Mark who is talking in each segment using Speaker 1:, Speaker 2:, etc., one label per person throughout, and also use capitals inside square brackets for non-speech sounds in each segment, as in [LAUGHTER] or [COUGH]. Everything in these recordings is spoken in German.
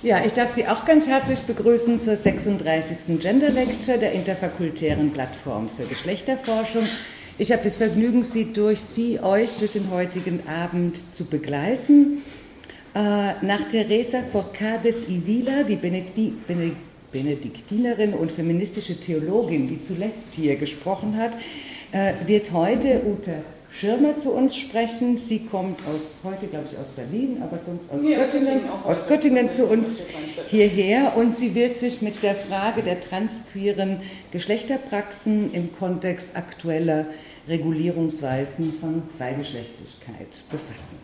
Speaker 1: Ja, ich darf Sie auch ganz herzlich begrüßen zur 36. Gender Lecture der interfakultären Plattform für Geschlechterforschung. Ich habe das Vergnügen, Sie durch Sie, euch durch den heutigen Abend zu begleiten. Äh, nach Teresa Forcades y Vila, die Benediktinerin und feministische Theologin, die zuletzt hier gesprochen hat, äh, wird heute Ute Schirmer zu uns sprechen. Sie kommt aus, heute glaube ich aus Berlin, aber sonst aus ja, Göttingen, aus Göttingen zu uns hierher und sie wird sich mit der Frage der transqueeren Geschlechterpraxen im Kontext aktueller Regulierungsweisen von Zweigeschlechtlichkeit befassen.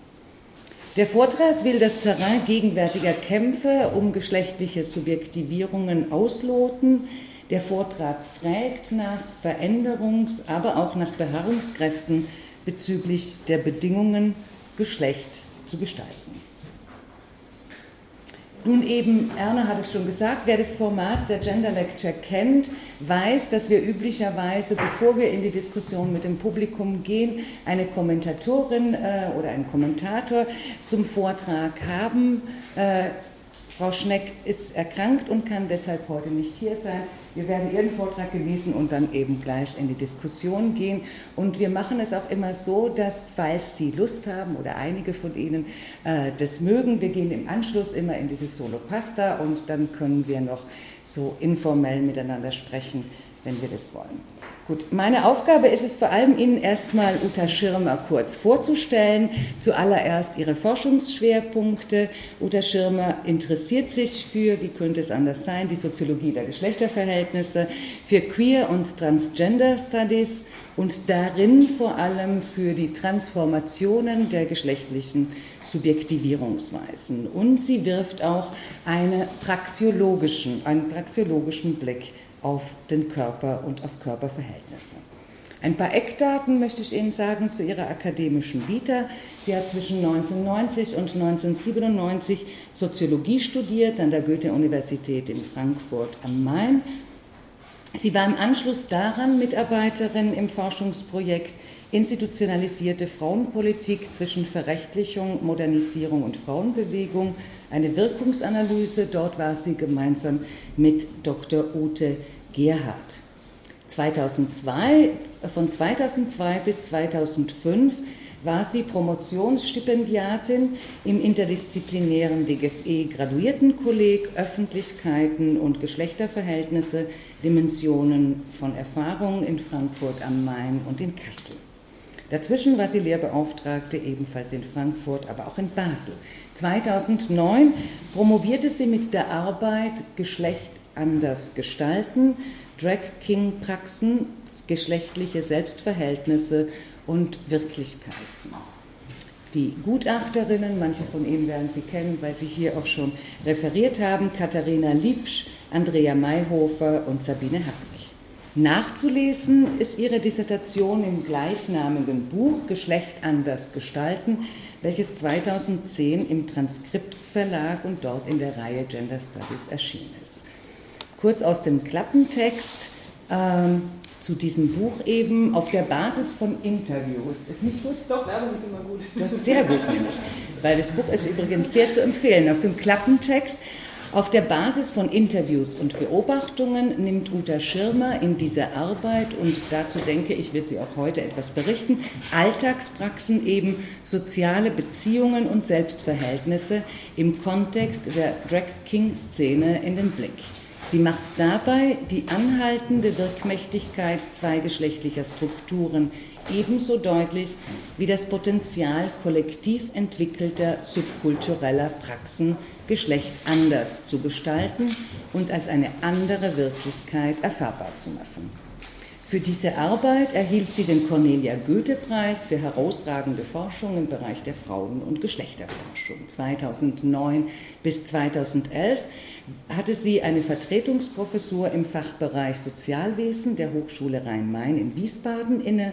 Speaker 1: Der Vortrag will das Terrain gegenwärtiger Kämpfe um geschlechtliche Subjektivierungen ausloten. Der Vortrag fragt nach Veränderungs-, aber auch nach Beharrungskräften bezüglich der Bedingungen, Geschlecht zu gestalten. Nun eben, Erna hat es schon gesagt, wer das Format der Gender Lecture kennt, weiß, dass wir üblicherweise, bevor wir in die Diskussion mit dem Publikum gehen, eine Kommentatorin äh, oder einen Kommentator zum Vortrag haben. Äh, Frau Schneck ist erkrankt und kann deshalb heute nicht hier sein. Wir werden Ihren Vortrag genießen und dann eben gleich in die Diskussion gehen. Und wir machen es auch immer so, dass, falls Sie Lust haben oder einige von Ihnen äh, das mögen, wir gehen im Anschluss immer in dieses Solo Pasta und dann können wir noch so informell miteinander sprechen, wenn wir das wollen. Gut, meine Aufgabe ist es vor allem, Ihnen erstmal Uta Schirmer kurz vorzustellen. Zuallererst Ihre Forschungsschwerpunkte. Uta Schirmer interessiert sich für, wie könnte es anders sein, die Soziologie der Geschlechterverhältnisse, für Queer und Transgender Studies und darin vor allem für die Transformationen der geschlechtlichen Subjektivierungsweisen. Und sie wirft auch eine praxiologischen, einen praxiologischen Blick auf den Körper und auf Körperverhältnisse. Ein paar Eckdaten möchte ich Ihnen sagen zu ihrer akademischen Vita. Sie hat zwischen 1990 und 1997 Soziologie studiert an der Goethe-Universität in Frankfurt am Main. Sie war im Anschluss daran Mitarbeiterin im Forschungsprojekt Institutionalisierte Frauenpolitik zwischen Verrechtlichung, Modernisierung und Frauenbewegung, eine Wirkungsanalyse. Dort war sie gemeinsam mit Dr. Ute Gerhard. 2002, von 2002 bis 2005 war sie Promotionsstipendiatin im interdisziplinären DGFE-Graduiertenkolleg Öffentlichkeiten und Geschlechterverhältnisse, Dimensionen von Erfahrung in Frankfurt am Main und in Kassel. Dazwischen war sie Lehrbeauftragte ebenfalls in Frankfurt, aber auch in Basel. 2009 promovierte sie mit der Arbeit Geschlecht anders gestalten, Drag King Praxen, geschlechtliche Selbstverhältnisse und Wirklichkeiten. Die Gutachterinnen, manche von Ihnen werden sie kennen, weil sie hier auch schon referiert haben, Katharina Liebsch, Andrea Mayhofer und Sabine Hartwig. Nachzulesen ist ihre Dissertation im gleichnamigen Buch Geschlecht anders gestalten, welches 2010 im Transkript Verlag und dort in der Reihe Gender Studies erschienen ist kurz aus dem Klappentext ähm, zu diesem Buch eben auf der Basis von Interviews. Ist nicht gut?
Speaker 2: Doch, Werbung ist immer gut.
Speaker 1: Das ist sehr gut, nämlich. Weil das Buch ist übrigens sehr zu empfehlen. Aus dem Klappentext auf der Basis von Interviews und Beobachtungen nimmt Uta Schirmer in dieser Arbeit, und dazu denke ich, wird sie auch heute etwas berichten, Alltagspraxen eben soziale Beziehungen und Selbstverhältnisse im Kontext der Drag King-Szene in den Blick. Sie macht dabei die anhaltende Wirkmächtigkeit zweigeschlechtlicher Strukturen ebenso deutlich wie das Potenzial kollektiv entwickelter subkultureller Praxen, Geschlecht anders zu gestalten und als eine andere Wirklichkeit erfahrbar zu machen. Für diese Arbeit erhielt sie den Cornelia Goethe-Preis für herausragende Forschung im Bereich der Frauen- und Geschlechterforschung 2009 bis 2011 hatte sie eine Vertretungsprofessur im Fachbereich Sozialwesen der Hochschule Rhein-Main in Wiesbaden inne.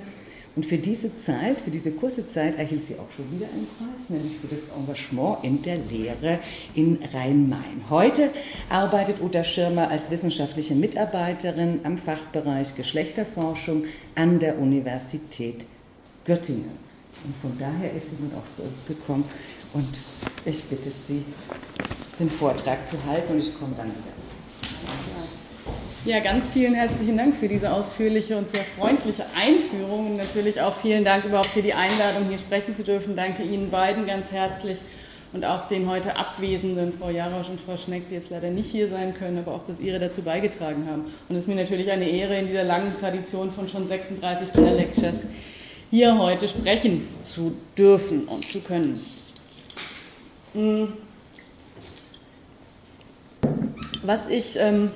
Speaker 1: Und für diese Zeit, für diese kurze Zeit, erhielt sie auch schon wieder einen Preis, nämlich für das Engagement in der Lehre in Rhein-Main. Heute arbeitet Uta Schirmer als wissenschaftliche Mitarbeiterin am Fachbereich Geschlechterforschung an der Universität Göttingen. Und von daher ist sie nun auch zu uns gekommen und ich bitte Sie, den Vortrag zu halten und ich komme dann wieder.
Speaker 2: Ja, ganz vielen herzlichen Dank für diese ausführliche und sehr freundliche Einführung und natürlich auch vielen Dank überhaupt für die Einladung, hier sprechen zu dürfen. Danke Ihnen beiden ganz herzlich und auch den heute Abwesenden, Frau Jarosch und Frau Schneck, die jetzt leider nicht hier sein können, aber auch, dass Ihre dazu beigetragen haben. Und es ist mir natürlich eine Ehre, in dieser langen Tradition von schon 36 Gender Lectures hier heute sprechen zu dürfen und zu können. Hm. Was ich ähm,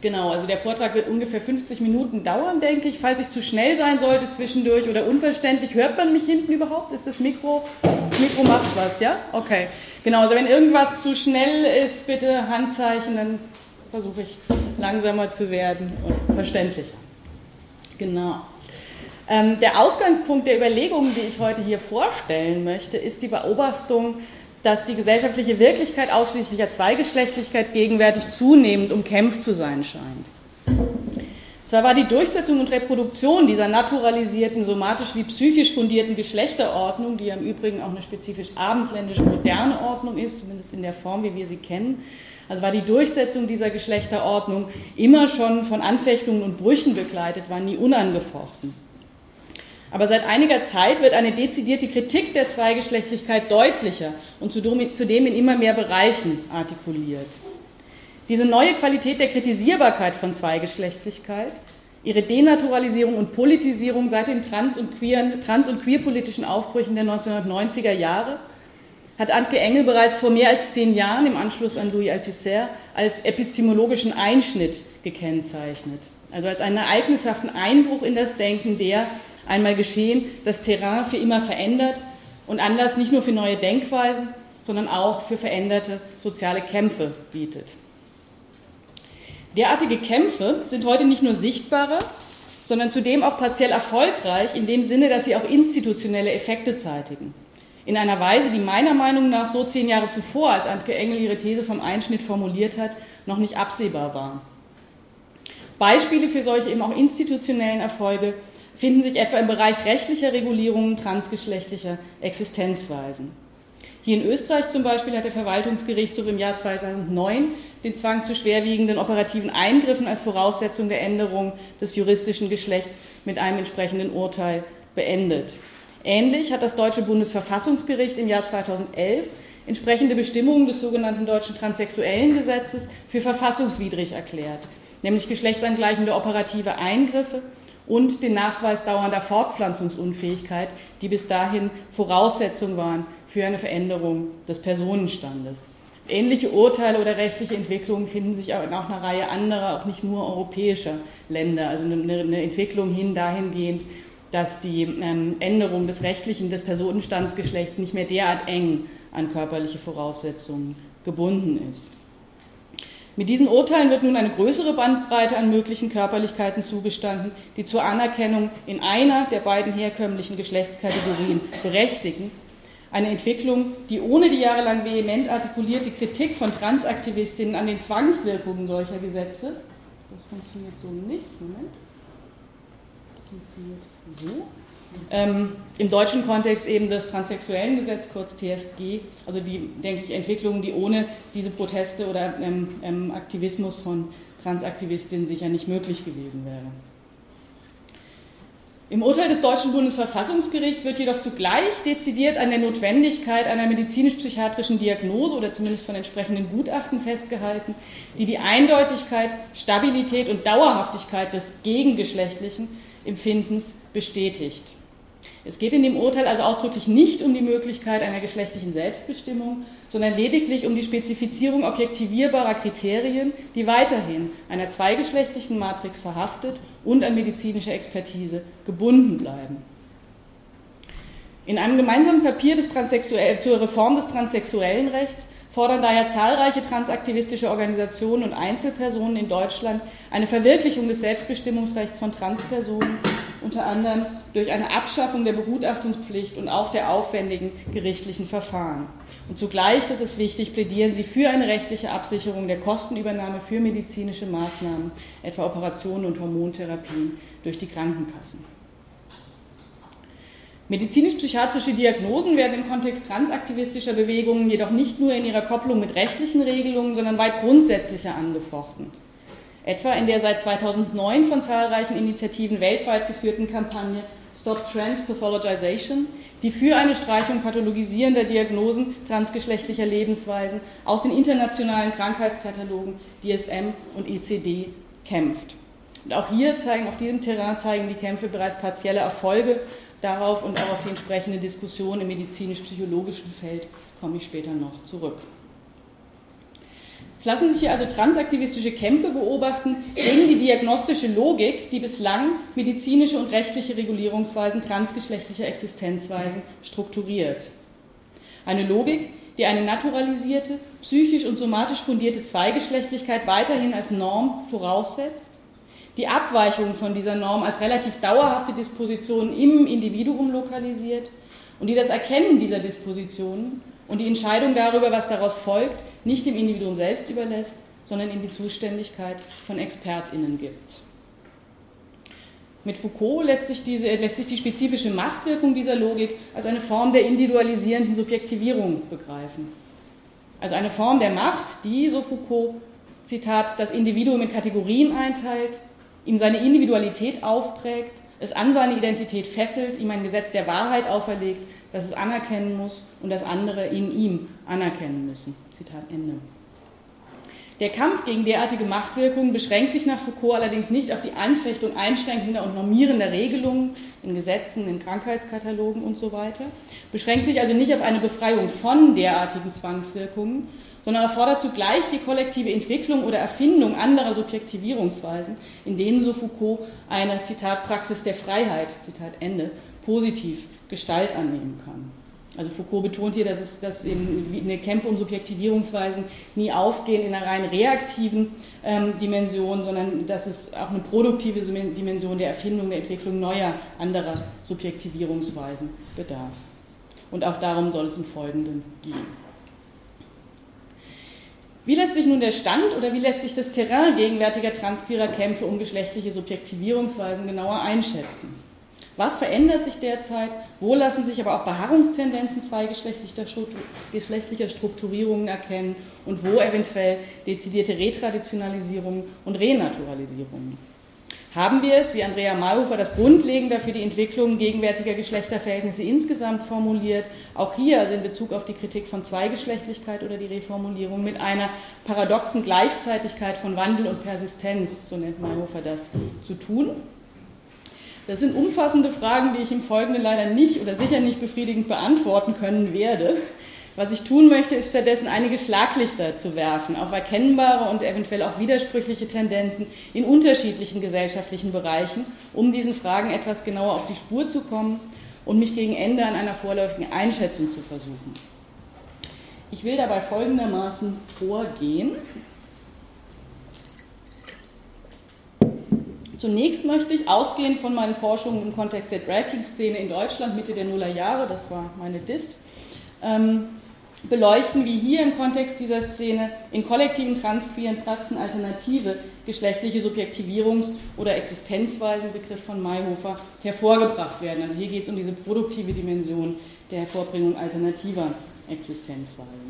Speaker 2: Genau, also der Vortrag wird ungefähr 50 Minuten dauern, denke ich. Falls ich zu schnell sein sollte zwischendurch oder unverständlich, hört man mich hinten überhaupt? Ist das Mikro? Das Mikro macht was, ja? Okay. Genau, also wenn irgendwas zu schnell ist, bitte Handzeichen, dann versuche ich langsamer zu werden und verständlicher. Genau. Ähm, der Ausgangspunkt der Überlegungen, die ich heute hier vorstellen möchte, ist die Beobachtung, dass die gesellschaftliche Wirklichkeit ausschließlicher Zweigeschlechtlichkeit gegenwärtig zunehmend umkämpft zu sein scheint. Zwar war die Durchsetzung und Reproduktion dieser naturalisierten, somatisch wie psychisch fundierten Geschlechterordnung, die ja im Übrigen auch eine spezifisch abendländische moderne Ordnung ist, zumindest in der Form, wie wir sie kennen, also war die Durchsetzung dieser Geschlechterordnung immer schon von Anfechtungen und Brüchen begleitet, war nie unangefochten. Aber seit einiger Zeit wird eine dezidierte Kritik der Zweigeschlechtlichkeit deutlicher und zudem in immer mehr Bereichen artikuliert. Diese neue Qualität der Kritisierbarkeit von Zweigeschlechtlichkeit, ihre Denaturalisierung und Politisierung seit den trans- und, queer, trans und queerpolitischen Aufbrüchen der 1990er Jahre hat Antke Engel bereits vor mehr als zehn Jahren im Anschluss an Louis Althusser als epistemologischen Einschnitt gekennzeichnet. Also als einen ereignishaften Einbruch in das Denken der, einmal geschehen, das Terrain für immer verändert und Anlass nicht nur für neue Denkweisen, sondern auch für veränderte soziale Kämpfe bietet. Derartige Kämpfe sind heute nicht nur sichtbarer, sondern zudem auch partiell erfolgreich in dem Sinne, dass sie auch institutionelle Effekte zeitigen. In einer Weise, die meiner Meinung nach so zehn Jahre zuvor, als Antke Engel ihre These vom Einschnitt formuliert hat, noch nicht absehbar war. Beispiele für solche eben auch institutionellen Erfolge finden sich etwa im Bereich rechtlicher Regulierungen transgeschlechtlicher Existenzweisen. Hier in Österreich zum Beispiel hat der Verwaltungsgerichtshof im Jahr 2009 den Zwang zu schwerwiegenden operativen Eingriffen als Voraussetzung der Änderung des juristischen Geschlechts mit einem entsprechenden Urteil beendet. Ähnlich hat das deutsche Bundesverfassungsgericht im Jahr 2011 entsprechende Bestimmungen des sogenannten deutschen Transsexuellen Gesetzes für verfassungswidrig erklärt, nämlich geschlechtsangleichende operative Eingriffe und den Nachweis dauernder Fortpflanzungsunfähigkeit, die bis dahin Voraussetzung waren für eine Veränderung des Personenstandes. Ähnliche Urteile oder rechtliche Entwicklungen finden sich auch in einer Reihe anderer, auch nicht nur europäischer Länder. Also eine, eine Entwicklung hin dahingehend, dass die ähm, Änderung des rechtlichen, des Personenstandsgeschlechts nicht mehr derart eng an körperliche Voraussetzungen gebunden ist. Mit diesen Urteilen wird nun eine größere Bandbreite an möglichen Körperlichkeiten zugestanden, die zur Anerkennung in einer der beiden herkömmlichen Geschlechtskategorien berechtigen. Eine Entwicklung, die ohne die jahrelang vehement artikulierte Kritik von Transaktivistinnen an den Zwangswirkungen solcher Gesetze, das funktioniert so nicht, Moment, das funktioniert so, ähm, Im deutschen Kontext eben das transsexuellen Gesetz, kurz TSG, also die, denke ich, Entwicklungen, die ohne diese Proteste oder ähm, ähm, Aktivismus von Transaktivistinnen sicher nicht möglich gewesen wäre. Im Urteil des deutschen Bundesverfassungsgerichts wird jedoch zugleich dezidiert an der Notwendigkeit einer medizinisch-psychiatrischen Diagnose oder zumindest von entsprechenden Gutachten festgehalten, die die Eindeutigkeit, Stabilität und Dauerhaftigkeit des gegengeschlechtlichen Empfindens bestätigt. Es geht in dem Urteil also ausdrücklich nicht um die Möglichkeit einer geschlechtlichen Selbstbestimmung, sondern lediglich um die Spezifizierung objektivierbarer Kriterien, die weiterhin einer zweigeschlechtlichen Matrix verhaftet und an medizinische Expertise gebunden bleiben. In einem gemeinsamen Papier zur Reform des transsexuellen Rechts fordern daher zahlreiche transaktivistische Organisationen und Einzelpersonen in Deutschland eine Verwirklichung des Selbstbestimmungsrechts von Transpersonen unter anderem durch eine Abschaffung der Begutachtungspflicht und auch der aufwendigen gerichtlichen Verfahren. Und zugleich, das ist wichtig, plädieren sie für eine rechtliche Absicherung der Kostenübernahme für medizinische Maßnahmen, etwa Operationen und Hormontherapien durch die Krankenkassen. Medizinisch-psychiatrische Diagnosen werden im Kontext transaktivistischer Bewegungen jedoch nicht nur in ihrer Kopplung mit rechtlichen Regelungen, sondern weit grundsätzlicher angefochten. Etwa in der seit 2009 von zahlreichen Initiativen weltweit geführten Kampagne Stop Trans Pathologization, die für eine Streichung pathologisierender Diagnosen transgeschlechtlicher Lebensweisen aus den internationalen Krankheitskatalogen DSM und ICD kämpft. Und auch hier zeigen, auf diesem Terrain zeigen die Kämpfe bereits partielle Erfolge Darauf und auch auf die entsprechende Diskussion im medizinisch-psychologischen Feld komme ich später noch zurück. Es lassen sich hier also transaktivistische Kämpfe beobachten gegen die diagnostische Logik, die bislang medizinische und rechtliche Regulierungsweisen transgeschlechtlicher Existenzweisen strukturiert. Eine Logik, die eine naturalisierte, psychisch und somatisch fundierte Zweigeschlechtlichkeit weiterhin als Norm voraussetzt die Abweichung von dieser Norm als relativ dauerhafte Disposition im Individuum lokalisiert und die das Erkennen dieser Dispositionen und die Entscheidung darüber, was daraus folgt, nicht dem Individuum selbst überlässt, sondern in die Zuständigkeit von ExpertInnen gibt. Mit Foucault lässt sich, diese, lässt sich die spezifische Machtwirkung dieser Logik als eine Form der individualisierenden Subjektivierung begreifen. Also eine Form der Macht, die, so Foucault, Zitat, das Individuum in Kategorien einteilt ihm seine Individualität aufprägt, es an seine Identität fesselt, ihm ein Gesetz der Wahrheit auferlegt, das es anerkennen muss und das andere in ihm anerkennen müssen. Zitat Ende. Der Kampf gegen derartige Machtwirkungen beschränkt sich nach Foucault allerdings nicht auf die Anfechtung einschränkender und normierender Regelungen in Gesetzen, in Krankheitskatalogen und so weiter, beschränkt sich also nicht auf eine Befreiung von derartigen Zwangswirkungen, sondern erfordert zugleich die kollektive Entwicklung oder Erfindung anderer Subjektivierungsweisen, in denen, so Foucault, eine, Zitat, Praxis der Freiheit, Zitat Ende, positiv Gestalt annehmen kann. Also Foucault betont hier, dass, es, dass eben Kämpfe um Subjektivierungsweisen nie aufgehen in einer rein reaktiven ähm, Dimension, sondern dass es auch eine produktive Dimension der Erfindung, der Entwicklung neuer, anderer Subjektivierungsweisen bedarf. Und auch darum soll es im Folgenden gehen. Wie lässt sich nun der Stand oder wie lässt sich das Terrain gegenwärtiger transpirer Kämpfe um geschlechtliche Subjektivierungsweisen genauer einschätzen? Was verändert sich derzeit? Wo lassen sich aber auch Beharrungstendenzen zweigeschlechtlicher Strukturierungen erkennen und wo eventuell dezidierte Retraditionalisierungen und Renaturalisierungen? haben wir es, wie Andrea Mayhofer das Grundlegende für die Entwicklung gegenwärtiger Geschlechterverhältnisse insgesamt formuliert, auch hier, also in Bezug auf die Kritik von Zweigeschlechtlichkeit oder die Reformulierung, mit einer paradoxen Gleichzeitigkeit von Wandel und Persistenz, so nennt Mayhofer das, zu tun. Das sind umfassende Fragen, die ich im Folgenden leider nicht oder sicher nicht befriedigend beantworten können werde. Was ich tun möchte, ist stattdessen einige Schlaglichter zu werfen auf erkennbare und eventuell auch widersprüchliche Tendenzen in unterschiedlichen gesellschaftlichen Bereichen, um diesen Fragen etwas genauer auf die Spur zu kommen und mich gegen Ende an einer vorläufigen Einschätzung zu versuchen. Ich will dabei folgendermaßen vorgehen. Zunächst möchte ich, ausgehend von meinen Forschungen im Kontext der Drag-Szene in Deutschland Mitte der Nullerjahre, das war meine DIST, ähm, beleuchten, wie hier im Kontext dieser Szene in kollektiven transqueeren Praxen alternative geschlechtliche Subjektivierungs- oder Existenzweisen, Begriff von Mayhofer, hervorgebracht werden. Also hier geht es um diese produktive Dimension der Hervorbringung alternativer Existenzweisen.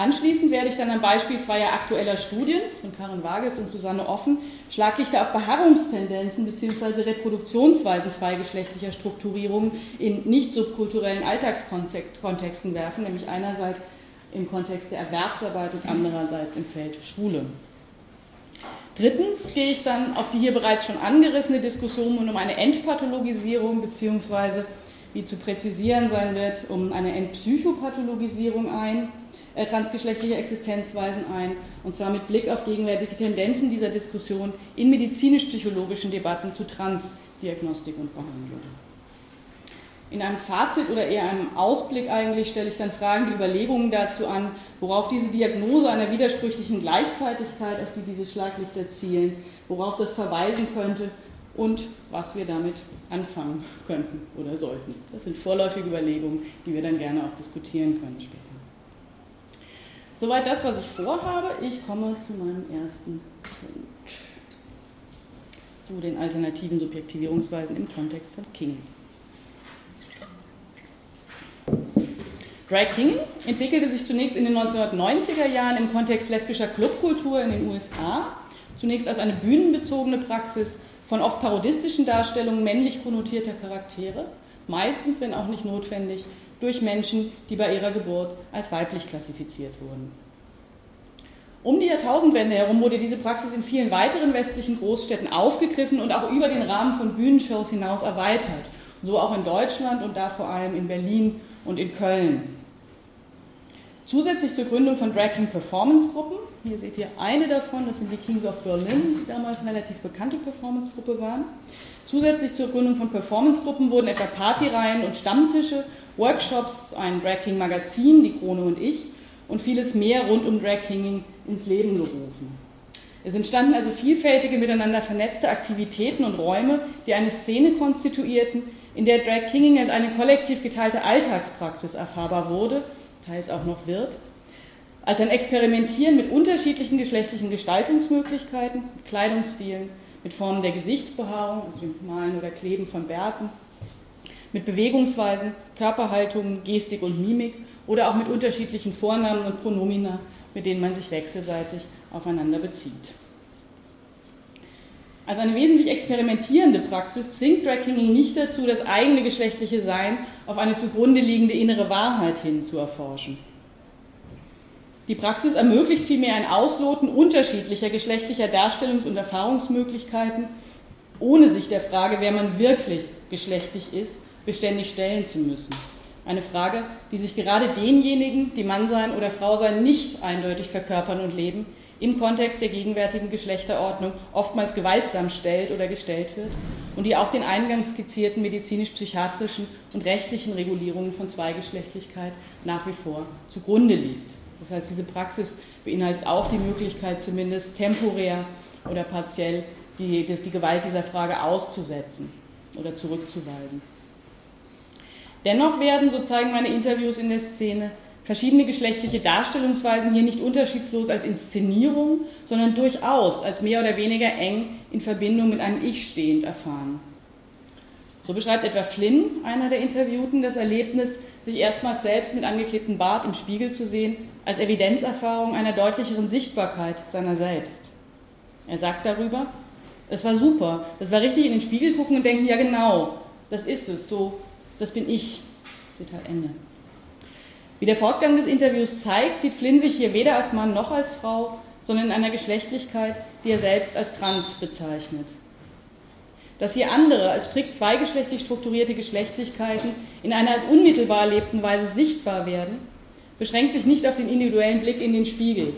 Speaker 2: Anschließend werde ich dann am Beispiel zweier aktueller Studien von Karin Wagels und Susanne Offen Schlaglichter auf Beharrungstendenzen bzw. Reproduktionsweisen zweigeschlechtlicher Strukturierungen in nicht subkulturellen Alltagskontexten werfen, nämlich einerseits im Kontext der Erwerbsarbeit und andererseits im Feld Schule. Drittens gehe ich dann auf die hier bereits schon angerissene Diskussion um eine Entpathologisierung bzw. wie zu präzisieren sein wird, um eine Entpsychopathologisierung ein äh, transgeschlechtliche Existenzweisen ein, und zwar mit Blick auf gegenwärtige Tendenzen dieser Diskussion in medizinisch-psychologischen Debatten zu Transdiagnostik und Behandlung. In einem Fazit oder eher einem Ausblick eigentlich stelle ich dann fragende Überlegungen dazu an, worauf diese Diagnose einer widersprüchlichen Gleichzeitigkeit, auf die diese Schlaglichter zielen, worauf das verweisen könnte und was wir damit anfangen könnten oder sollten. Das sind vorläufige Überlegungen, die wir dann gerne auch diskutieren können später. Soweit das, was ich vorhabe. Ich komme zu meinem ersten Punkt. Zu den alternativen Subjektivierungsweisen im Kontext von King. Ray King entwickelte sich zunächst in den 1990er Jahren im Kontext lesbischer Clubkultur in den USA, zunächst als eine bühnenbezogene Praxis von oft parodistischen Darstellungen männlich konnotierter Charaktere, meistens, wenn auch nicht notwendig, durch Menschen, die bei ihrer Geburt als weiblich klassifiziert wurden. Um die Jahrtausendwende herum wurde diese Praxis in vielen weiteren westlichen Großstädten aufgegriffen und auch über den Rahmen von Bühnenshows hinaus erweitert. So auch in Deutschland und da vor allem in Berlin und in Köln. Zusätzlich zur Gründung von Drag King Performance Gruppen, hier seht ihr eine davon, das sind die Kings of Berlin, die damals eine relativ bekannte Performance-Gruppe waren. Zusätzlich zur Gründung von Performance-Gruppen wurden etwa Partyreihen und Stammtische, Workshops, ein Drag King Magazin, die Krone und ich, und vieles mehr rund um Drag ins Leben gerufen. Es entstanden also vielfältige miteinander vernetzte Aktivitäten und Räume, die eine Szene konstituierten, in der Drag Kinging als eine kollektiv geteilte Alltagspraxis erfahrbar wurde teils auch noch wird, als ein Experimentieren mit unterschiedlichen geschlechtlichen Gestaltungsmöglichkeiten, mit Kleidungsstilen, mit Formen der Gesichtsbehaarung, also dem Malen oder Kleben von Bärten, mit Bewegungsweisen, Körperhaltungen, Gestik und Mimik oder auch mit unterschiedlichen Vornamen und Pronomina, mit denen man sich wechselseitig aufeinander bezieht. Als eine wesentlich experimentierende Praxis zwingt Drag nicht dazu, das eigene geschlechtliche Sein auf eine zugrunde liegende innere Wahrheit hin zu erforschen. Die Praxis ermöglicht vielmehr ein Ausloten unterschiedlicher geschlechtlicher Darstellungs- und Erfahrungsmöglichkeiten, ohne sich der Frage, wer man wirklich geschlechtlich ist, beständig stellen zu müssen. Eine Frage, die sich gerade denjenigen, die Mann sein oder Frau sein nicht eindeutig verkörpern und leben, im Kontext der gegenwärtigen Geschlechterordnung oftmals gewaltsam stellt oder gestellt wird und die auch den eingangs skizzierten medizinisch-psychiatrischen und rechtlichen Regulierungen von Zweigeschlechtlichkeit nach wie vor zugrunde liegt. Das heißt, diese Praxis beinhaltet auch die Möglichkeit, zumindest temporär oder partiell die, die Gewalt dieser Frage auszusetzen oder zurückzuweisen. Dennoch werden, so zeigen meine Interviews in der Szene, verschiedene geschlechtliche Darstellungsweisen hier nicht unterschiedslos als Inszenierung, sondern durchaus als mehr oder weniger eng in Verbindung mit einem Ich stehend erfahren. So beschreibt etwa Flynn, einer der Interviewten, das Erlebnis, sich erstmals selbst mit angeklebtem Bart im Spiegel zu sehen, als Evidenzerfahrung einer deutlicheren Sichtbarkeit seiner selbst. Er sagt darüber, es war super, das war richtig in den Spiegel gucken und denken, ja genau, das ist es, so, das bin ich. Zitat Ende. Wie der Fortgang des Interviews zeigt, sieht Flynn sich hier weder als Mann noch als Frau, sondern in einer Geschlechtlichkeit, die er selbst als trans bezeichnet. Dass hier andere als strikt zweigeschlechtlich strukturierte Geschlechtlichkeiten in einer als unmittelbar erlebten Weise sichtbar werden, beschränkt sich nicht auf den individuellen Blick in den Spiegel.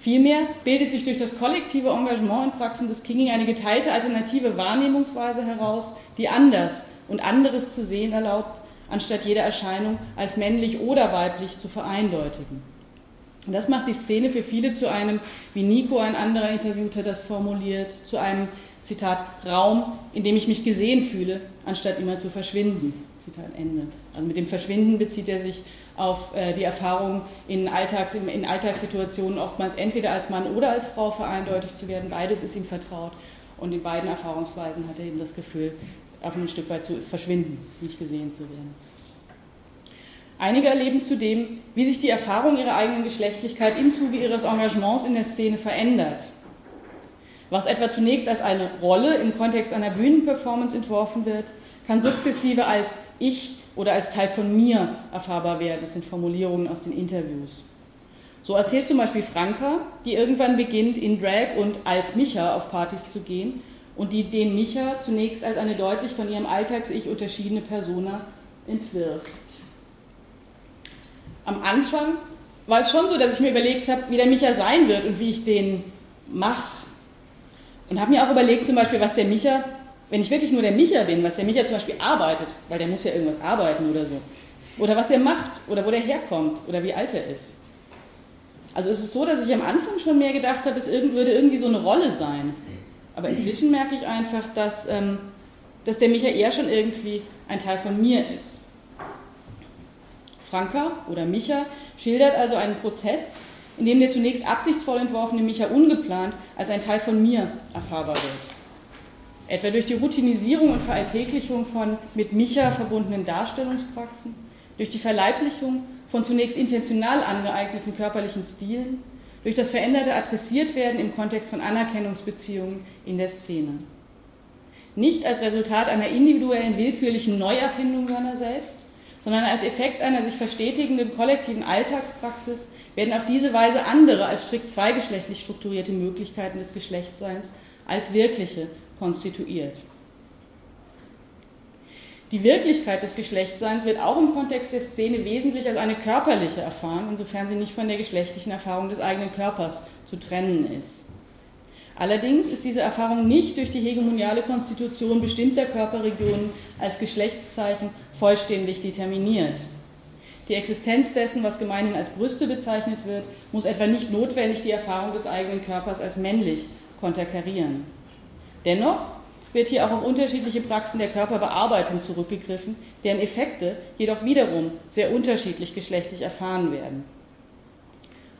Speaker 2: Vielmehr bildet sich durch das kollektive Engagement in Praxen des Kinging eine geteilte alternative Wahrnehmungsweise heraus, die anders und anderes zu sehen erlaubt anstatt jede Erscheinung als männlich oder weiblich zu vereindeutigen. Und das macht die Szene für viele zu einem, wie Nico, ein anderer Interviewter das formuliert, zu einem, Zitat, Raum, in dem ich mich gesehen fühle, anstatt immer zu verschwinden. Zitat Ende. Also mit dem Verschwinden bezieht er sich auf äh, die Erfahrung, in, Alltags, in, in Alltagssituationen oftmals entweder als Mann oder als Frau vereindeutigt zu werden. Beides ist ihm vertraut. Und in beiden Erfahrungsweisen hat er eben das Gefühl, auf ein Stück weit zu verschwinden, nicht gesehen zu werden. Einige erleben zudem, wie sich die Erfahrung ihrer eigenen Geschlechtlichkeit im Zuge ihres Engagements in der Szene verändert. Was etwa zunächst als eine Rolle im Kontext einer Bühnenperformance entworfen wird, kann sukzessive als Ich oder als Teil von mir erfahrbar werden. Das sind Formulierungen aus den Interviews. So erzählt zum Beispiel Franka, die irgendwann beginnt, in Drag und als Micha auf Partys zu gehen und die den Micha zunächst als eine deutlich von ihrem Alltags-Ich unterschiedene Persona entwirft. Am Anfang war es schon so, dass ich mir überlegt habe, wie der Micha sein wird und wie ich den mache. Und habe mir auch überlegt, zum Beispiel, was der Micha, wenn ich wirklich nur der Micha bin, was der Micha zum Beispiel arbeitet, weil der muss ja irgendwas arbeiten oder so. Oder was er macht oder wo der herkommt oder wie alt er ist. Also es ist so, dass ich am Anfang schon mehr gedacht habe, es würde irgendwie so eine Rolle sein. Aber inzwischen merke ich einfach, dass, ähm, dass der Micha eher schon irgendwie ein Teil von mir ist. Franka oder Micha schildert also einen Prozess, in dem der zunächst absichtsvoll entworfene Micha ungeplant als ein Teil von mir erfahrbar wird. Etwa durch die Routinisierung und Veralltäglichung von mit Micha verbundenen Darstellungspraxen, durch die Verleiblichung von zunächst intentional angeeigneten körperlichen Stilen, durch das veränderte Adressiertwerden im Kontext von Anerkennungsbeziehungen in der Szene. Nicht als Resultat einer individuellen, willkürlichen Neuerfindung seiner selbst, sondern als Effekt einer sich verstetigenden kollektiven Alltagspraxis werden auf diese Weise andere als strikt zweigeschlechtlich strukturierte Möglichkeiten des Geschlechtsseins als wirkliche konstituiert. Die Wirklichkeit des Geschlechtsseins wird auch im Kontext der Szene wesentlich als eine körperliche erfahren, insofern sie nicht von der geschlechtlichen Erfahrung des eigenen Körpers zu trennen ist. Allerdings ist diese Erfahrung nicht durch die hegemoniale Konstitution bestimmter Körperregionen als Geschlechtszeichen vollständig determiniert. Die Existenz dessen, was gemeinhin als Brüste bezeichnet wird, muss etwa nicht notwendig die Erfahrung des eigenen Körpers als männlich konterkarieren. Dennoch wird hier auch auf unterschiedliche Praxen der Körperbearbeitung zurückgegriffen, deren Effekte jedoch wiederum sehr unterschiedlich geschlechtlich erfahren werden.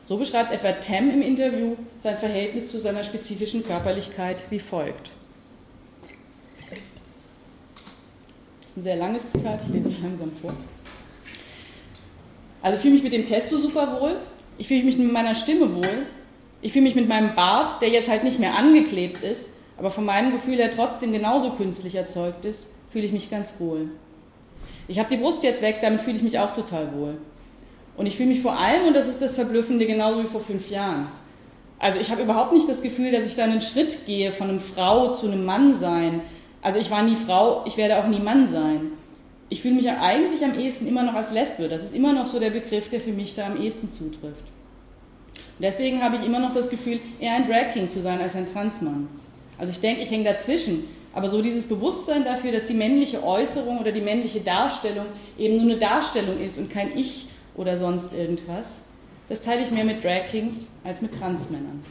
Speaker 2: So beschreibt etwa Tem im Interview sein Verhältnis zu seiner spezifischen Körperlichkeit wie folgt. Das ist ein sehr langes Zitat, ich lese es langsam vor. Also ich fühle mich mit dem Testo super wohl, ich fühle mich mit meiner Stimme wohl, ich fühle mich mit meinem Bart, der jetzt halt nicht mehr angeklebt ist, aber von meinem Gefühl her trotzdem genauso künstlich erzeugt ist, fühle ich mich ganz wohl. Ich habe die Brust jetzt weg, damit fühle ich mich auch total wohl. Und ich fühle mich vor allem, und das ist das Verblüffende, genauso wie vor fünf Jahren. Also ich habe überhaupt nicht das Gefühl, dass ich da einen Schritt gehe von einem Frau zu einem Mann sein. Also ich war nie Frau, ich werde auch nie Mann sein. Ich fühle mich eigentlich am ehesten immer noch als Lesbe. Das ist immer noch so der Begriff, der für mich da am ehesten zutrifft. Und deswegen habe ich immer noch das Gefühl, eher ein Drag King zu sein als ein Transmann. Also ich denke, ich hänge dazwischen. Aber so dieses Bewusstsein dafür, dass die männliche Äußerung oder die männliche Darstellung eben nur eine Darstellung ist und kein Ich oder sonst irgendwas, das teile ich mehr mit Drag Kings als mit Transmännern.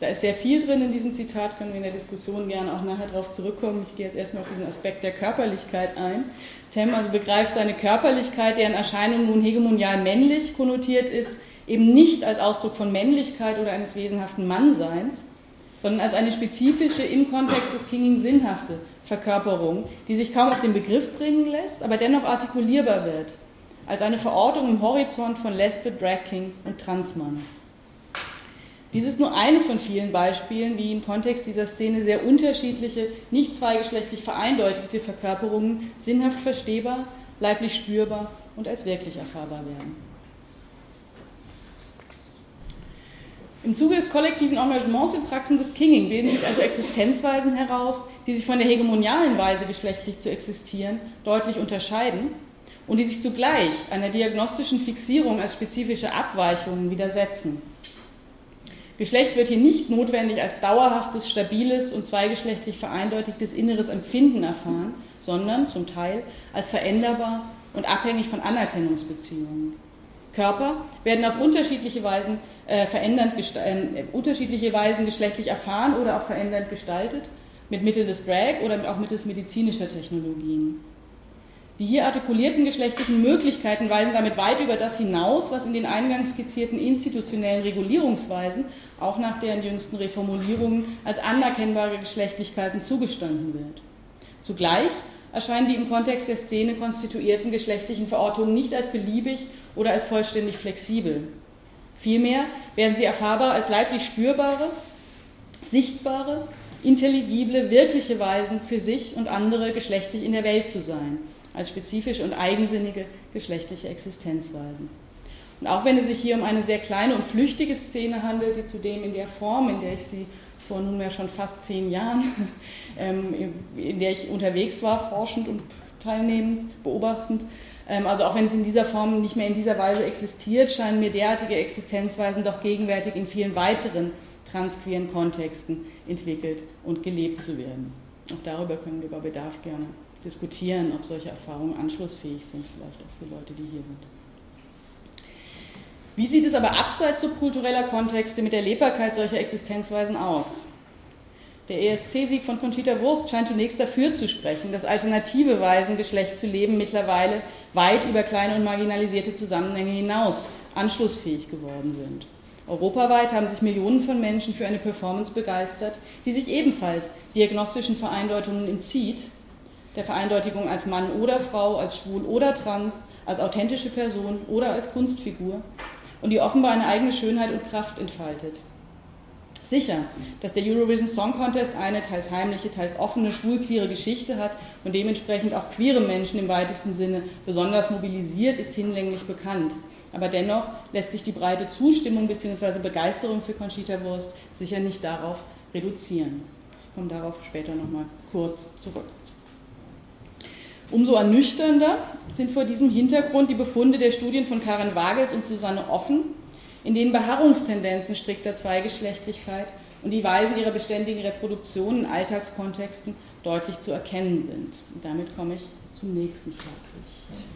Speaker 2: Da ist sehr viel drin in diesem Zitat, können wir in der Diskussion gerne auch nachher darauf zurückkommen. Ich gehe jetzt erstmal auf diesen Aspekt der Körperlichkeit ein. Tem also begreift seine Körperlichkeit, deren Erscheinung nun hegemonial männlich konnotiert ist, eben nicht als Ausdruck von Männlichkeit oder eines wesenhaften Mannseins, sondern als eine spezifische, im Kontext des Kinging sinnhafte Verkörperung, die sich kaum auf den Begriff bringen lässt, aber dennoch artikulierbar wird, als eine Verortung im Horizont von Lesbe, Drag King und Transmann. Dies ist nur eines von vielen Beispielen, wie im Kontext dieser Szene sehr unterschiedliche, nicht zweigeschlechtlich vereindeutigte Verkörperungen sinnhaft verstehbar, leiblich spürbar und als wirklich erfahrbar werden. Im Zuge des kollektiven Engagements in Praxen des Kinging bilden sich also Existenzweisen heraus, die sich von der hegemonialen Weise geschlechtlich zu existieren deutlich unterscheiden und die sich zugleich einer diagnostischen Fixierung als spezifische Abweichungen widersetzen. Geschlecht wird hier nicht notwendig als dauerhaftes, stabiles und zweigeschlechtlich vereindeutigtes inneres Empfinden erfahren, sondern zum Teil als veränderbar und abhängig von Anerkennungsbeziehungen. Körper werden auf unterschiedliche Weisen äh, verändernd, äh, unterschiedliche Weisen geschlechtlich erfahren oder auch verändernd gestaltet, mit Mittel des Drag oder auch mittels medizinischer Technologien. Die hier artikulierten geschlechtlichen Möglichkeiten weisen damit weit über das hinaus, was in den eingangs skizzierten institutionellen Regulierungsweisen, auch nach deren jüngsten Reformulierungen, als anerkennbare Geschlechtlichkeiten zugestanden wird. Zugleich erscheinen die im Kontext der Szene konstituierten geschlechtlichen Verortungen nicht als beliebig oder als vollständig flexibel. Vielmehr werden sie erfahrbar als leiblich spürbare, sichtbare, intelligible, wirkliche Weisen für sich und andere geschlechtlich in der Welt zu sein, als spezifische und eigensinnige geschlechtliche Existenzweisen. Und auch wenn es sich hier um eine sehr kleine und flüchtige Szene handelt, die zudem in der Form, in der ich sie vor nunmehr schon fast zehn Jahren, [LAUGHS] ähm, in der ich unterwegs war, forschend und teilnehmend, beobachtend, also auch wenn es in dieser Form nicht mehr in dieser Weise existiert, scheinen mir derartige Existenzweisen doch gegenwärtig in vielen weiteren transqueeren Kontexten entwickelt und gelebt zu werden. Auch darüber können wir bei Bedarf gerne diskutieren, ob solche Erfahrungen anschlussfähig sind, vielleicht auch für Leute, die hier sind. Wie sieht es aber abseits subkultureller Kontexte mit der Lebbarkeit solcher Existenzweisen aus? Der ESC-Sieg von Conchita Wurst scheint zunächst dafür zu sprechen, dass alternative Weisen, Geschlecht zu leben, mittlerweile weit über kleine und marginalisierte Zusammenhänge hinaus anschlussfähig geworden sind. Europaweit haben sich Millionen von Menschen für eine Performance begeistert, die sich ebenfalls diagnostischen Vereindeutungen entzieht, der Vereindeutigung als Mann oder Frau, als schwul oder trans, als authentische Person oder als Kunstfigur und die offenbar eine eigene Schönheit und Kraft entfaltet. Sicher, dass der Eurovision Song Contest eine teils heimliche, teils offene, schwul-queere Geschichte hat und dementsprechend auch queere Menschen im weitesten Sinne besonders mobilisiert, ist hinlänglich bekannt. Aber dennoch lässt sich die breite Zustimmung bzw. Begeisterung für Conchita Wurst sicher nicht darauf reduzieren. Ich komme darauf später nochmal kurz zurück. Umso ernüchternder sind vor diesem Hintergrund die Befunde der Studien von Karin Wagels und Susanne Offen, in denen Beharrungstendenzen strikter Zweigeschlechtlichkeit und die Weisen ihrer beständigen Reproduktion in Alltagskontexten deutlich zu erkennen sind. Und damit komme ich zum nächsten Schlaglicht.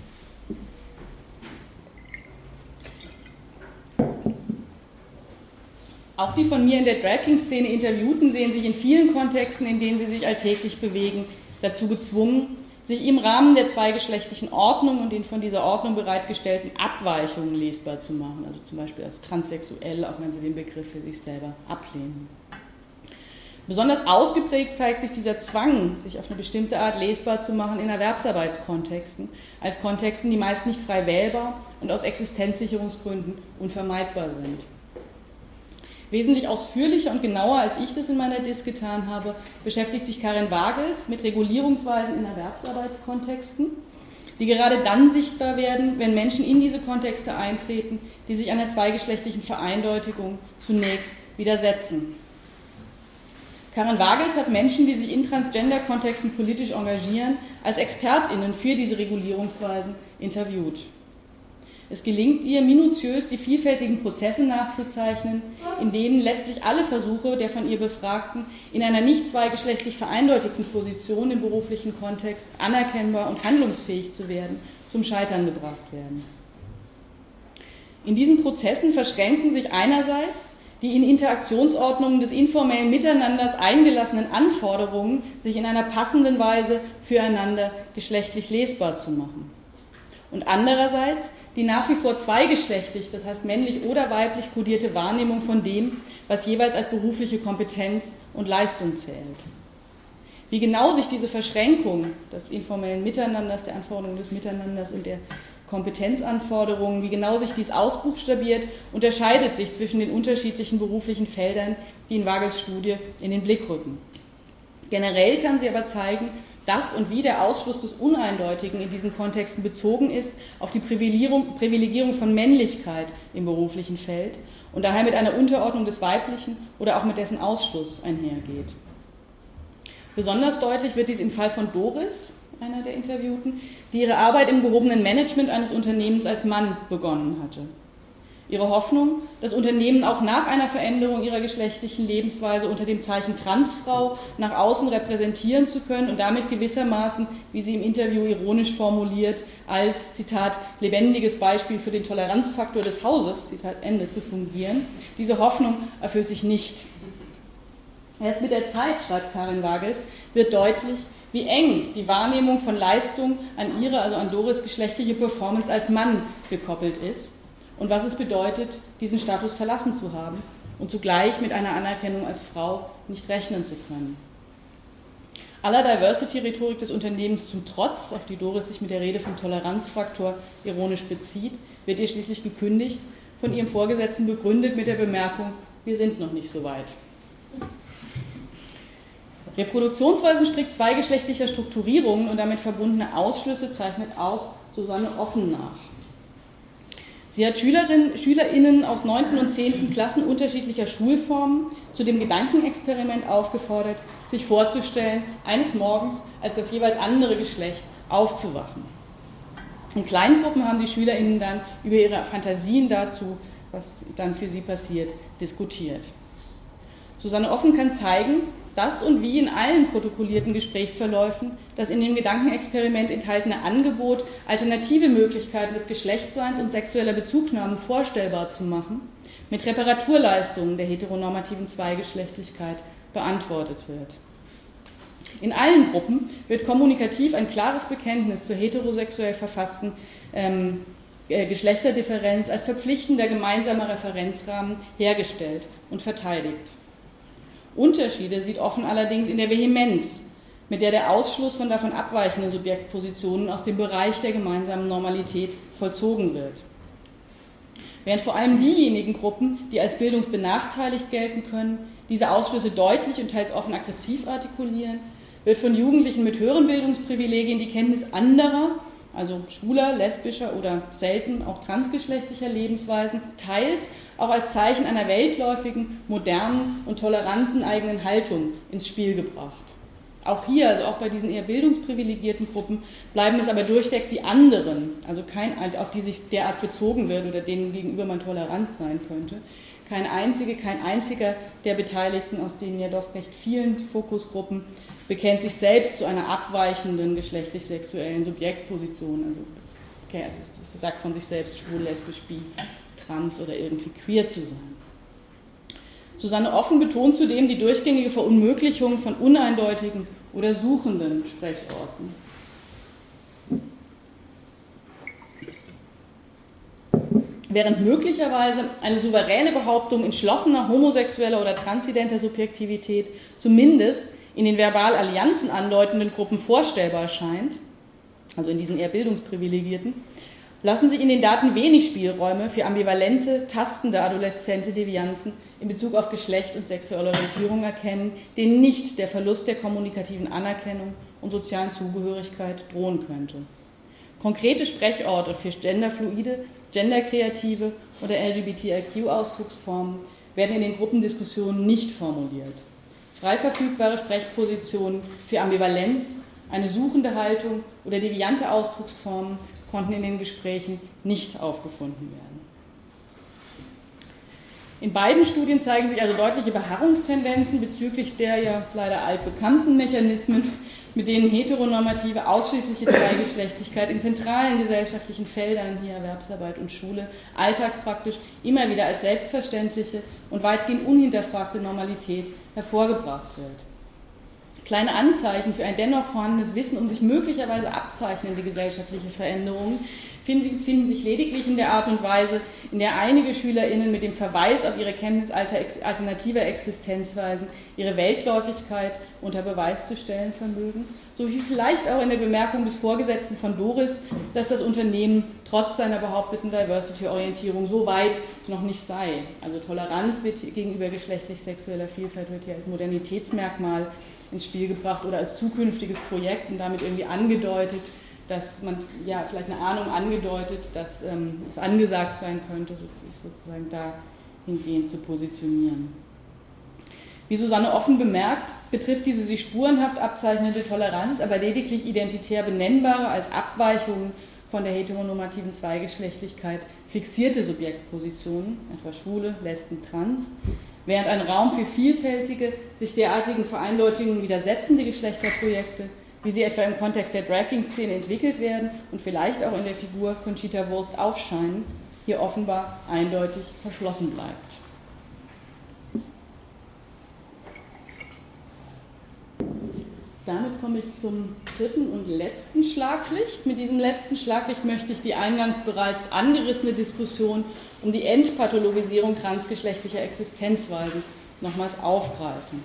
Speaker 2: Auch die von mir in der Drag-King-Szene Interviewten sehen sich in vielen Kontexten, in denen sie sich alltäglich bewegen, dazu gezwungen, sich im Rahmen der zweigeschlechtlichen Ordnung und den von dieser Ordnung bereitgestellten Abweichungen lesbar zu machen, also zum Beispiel als transsexuell, auch wenn sie den Begriff für sich selber ablehnen. Besonders ausgeprägt zeigt sich dieser Zwang, sich auf eine bestimmte Art lesbar zu machen in Erwerbsarbeitskontexten, als Kontexten, die meist nicht frei wählbar und aus Existenzsicherungsgründen unvermeidbar sind. Wesentlich ausführlicher und genauer, als ich das in meiner Dis getan habe, beschäftigt sich Karin Wagels mit Regulierungsweisen in Erwerbsarbeitskontexten, die gerade dann sichtbar werden, wenn Menschen in diese Kontexte eintreten, die sich einer zweigeschlechtlichen Vereindeutigung zunächst widersetzen. Karin Wagels hat Menschen, die sich in Transgender-Kontexten politisch engagieren, als ExpertInnen für diese Regulierungsweisen interviewt. Es gelingt ihr, minutiös die vielfältigen Prozesse nachzuzeichnen, in denen letztlich alle Versuche der von ihr Befragten in einer nicht zweigeschlechtlich vereindeutigten Position im beruflichen Kontext anerkennbar und handlungsfähig zu werden, zum Scheitern gebracht werden. In diesen Prozessen verschränken sich einerseits die in Interaktionsordnungen des informellen Miteinanders eingelassenen Anforderungen, sich in einer passenden Weise füreinander geschlechtlich lesbar zu machen. Und andererseits die nach wie vor zweigeschlechtlich, das heißt männlich oder weiblich kodierte Wahrnehmung von dem, was jeweils als berufliche Kompetenz und Leistung zählt. Wie genau sich diese Verschränkung des informellen Miteinanders, der Anforderungen des Miteinanders und der Kompetenzanforderungen, wie genau sich dies ausbuchstabiert, unterscheidet sich zwischen den unterschiedlichen beruflichen Feldern, die in Wagels Studie in den Blick rücken. Generell kann sie aber zeigen, dass und wie der Ausschluss des Uneindeutigen in diesen Kontexten bezogen ist auf die Privilegierung, von Männlichkeit im beruflichen Feld und daher mit einer Unterordnung des Weiblichen oder auch mit dessen Ausschluss einhergeht. Besonders deutlich wird dies im Fall von Doris, einer der Interviewten, die ihre Arbeit im gehobenen Management eines Unternehmens als Mann begonnen hatte. Ihre Hoffnung, das Unternehmen auch nach einer Veränderung ihrer geschlechtlichen Lebensweise unter dem Zeichen Transfrau nach außen repräsentieren zu können und damit gewissermaßen, wie sie im Interview ironisch formuliert, als, Zitat, lebendiges Beispiel für den Toleranzfaktor des Hauses, Zitat Ende, zu fungieren. Diese Hoffnung erfüllt sich nicht. Erst mit der Zeit, schreibt Karin Wagels, wird deutlich, wie eng die Wahrnehmung von Leistung an ihre, also an Doris geschlechtliche Performance als Mann gekoppelt ist und was es bedeutet, diesen Status verlassen zu haben und zugleich mit einer Anerkennung als Frau nicht rechnen zu können. Aller Diversity-Rhetorik des Unternehmens zum Trotz, auf die Doris sich mit der Rede vom Toleranzfaktor ironisch bezieht, wird ihr schließlich gekündigt, von ihrem Vorgesetzten begründet mit der Bemerkung, wir sind noch nicht so weit. Reproduktionsweisen strikt zweigeschlechtlicher Strukturierungen und damit verbundene Ausschlüsse zeichnet auch Susanne Offen nach. Sie hat Schülerinnen, SchülerInnen aus 9. und 10. Klassen unterschiedlicher Schulformen zu dem Gedankenexperiment aufgefordert, sich vorzustellen, eines Morgens als das jeweils andere Geschlecht aufzuwachen. In kleinen Gruppen haben die SchülerInnen dann über ihre Fantasien dazu, was dann für sie passiert, diskutiert. Susanne Offen kann zeigen, das und wie in allen protokollierten Gesprächsverläufen das in dem Gedankenexperiment enthaltene Angebot, alternative Möglichkeiten des Geschlechtsseins und sexueller Bezugnahmen vorstellbar zu machen, mit Reparaturleistungen der heteronormativen Zweigeschlechtlichkeit beantwortet wird. In allen Gruppen wird kommunikativ ein klares Bekenntnis zur heterosexuell verfassten ähm, äh, Geschlechterdifferenz als verpflichtender gemeinsamer Referenzrahmen hergestellt und verteidigt. Unterschiede sieht offen allerdings in der Vehemenz, mit der der Ausschluss von davon abweichenden Subjektpositionen aus dem Bereich der gemeinsamen Normalität vollzogen wird. Während vor allem diejenigen Gruppen, die als bildungsbenachteiligt gelten können, diese Ausschlüsse deutlich und teils offen aggressiv artikulieren, wird von Jugendlichen mit höheren Bildungsprivilegien die Kenntnis anderer, also schwuler, lesbischer oder selten auch transgeschlechtlicher Lebensweisen, teils auch als Zeichen einer weltläufigen, modernen und toleranten eigenen Haltung ins Spiel gebracht. Auch hier, also auch bei diesen eher bildungsprivilegierten Gruppen, bleiben es aber durchweg die anderen, also kein, auf die sich derart bezogen wird oder denen gegenüber man tolerant sein könnte. Kein einzige, kein einziger der Beteiligten aus den ja doch recht vielen Fokusgruppen bekennt sich selbst zu einer abweichenden geschlechtlich-sexuellen Subjektposition. Also, okay, also sagt von sich selbst schwul, lesbisch, bi, trans oder irgendwie queer zu sein. Susanne Offen betont zudem die durchgängige Verunmöglichung von uneindeutigen oder suchenden Sprechorten. Während möglicherweise eine souveräne Behauptung entschlossener homosexueller oder transidenter Subjektivität zumindest in den verbal Allianzen andeutenden Gruppen vorstellbar scheint, also in diesen eher bildungsprivilegierten, lassen sich in den Daten wenig Spielräume für ambivalente, tastende adoleszente Devianzen in Bezug auf Geschlecht und sexuelle Orientierung erkennen, denen nicht der Verlust der kommunikativen Anerkennung und sozialen Zugehörigkeit drohen könnte. Konkrete Sprechorte für genderfluide, genderkreative oder LGBTIQ-Ausdrucksformen werden in den Gruppendiskussionen nicht formuliert. Frei verfügbare Sprechpositionen für Ambivalenz, eine suchende Haltung oder deviante Ausdrucksformen konnten in den Gesprächen nicht aufgefunden werden. In beiden Studien zeigen sich also deutliche Beharrungstendenzen bezüglich der ja leider altbekannten Mechanismen, mit denen heteronormative ausschließliche Zweigeschlechtlichkeit in zentralen gesellschaftlichen Feldern, hier Erwerbsarbeit und Schule, alltagspraktisch immer wieder als selbstverständliche und weitgehend unhinterfragte Normalität hervorgebracht wird kleine Anzeichen für ein dennoch vorhandenes Wissen um sich möglicherweise abzeichnende gesellschaftliche Veränderungen finden sich, finden sich lediglich in der Art und Weise, in der einige SchülerInnen mit dem Verweis auf ihre Kenntnis alternativer Existenzweisen ihre Weltläufigkeit unter Beweis zu stellen vermögen, sowie vielleicht auch in der Bemerkung des Vorgesetzten von Doris, dass das Unternehmen trotz seiner behaupteten Diversity-Orientierung so weit noch nicht sei. Also Toleranz wird gegenüber geschlechtlich-sexueller Vielfalt wird hier als Modernitätsmerkmal ins Spiel gebracht oder als zukünftiges Projekt und damit irgendwie angedeutet, dass man ja vielleicht eine Ahnung angedeutet, dass ähm, es angesagt sein könnte, sich sozusagen dahingehend zu positionieren. Wie Susanne offen bemerkt, betrifft diese sich spurenhaft abzeichnende Toleranz aber lediglich identitär benennbare als Abweichungen von der heteronormativen Zweigeschlechtlichkeit fixierte Subjektpositionen, etwa Schwule, Lesben, Trans, während ein Raum für vielfältige, sich derartigen Vereindeutungen widersetzende Geschlechterprojekte, wie sie etwa im Kontext der Dragging-Szene entwickelt werden und vielleicht auch in der Figur Conchita Wurst aufscheinen, hier offenbar eindeutig verschlossen bleibt. Damit komme ich zum dritten und letzten Schlaglicht. Mit diesem letzten Schlaglicht möchte ich die eingangs bereits angerissene Diskussion um die Entpathologisierung transgeschlechtlicher Existenzweisen nochmals aufgreifen.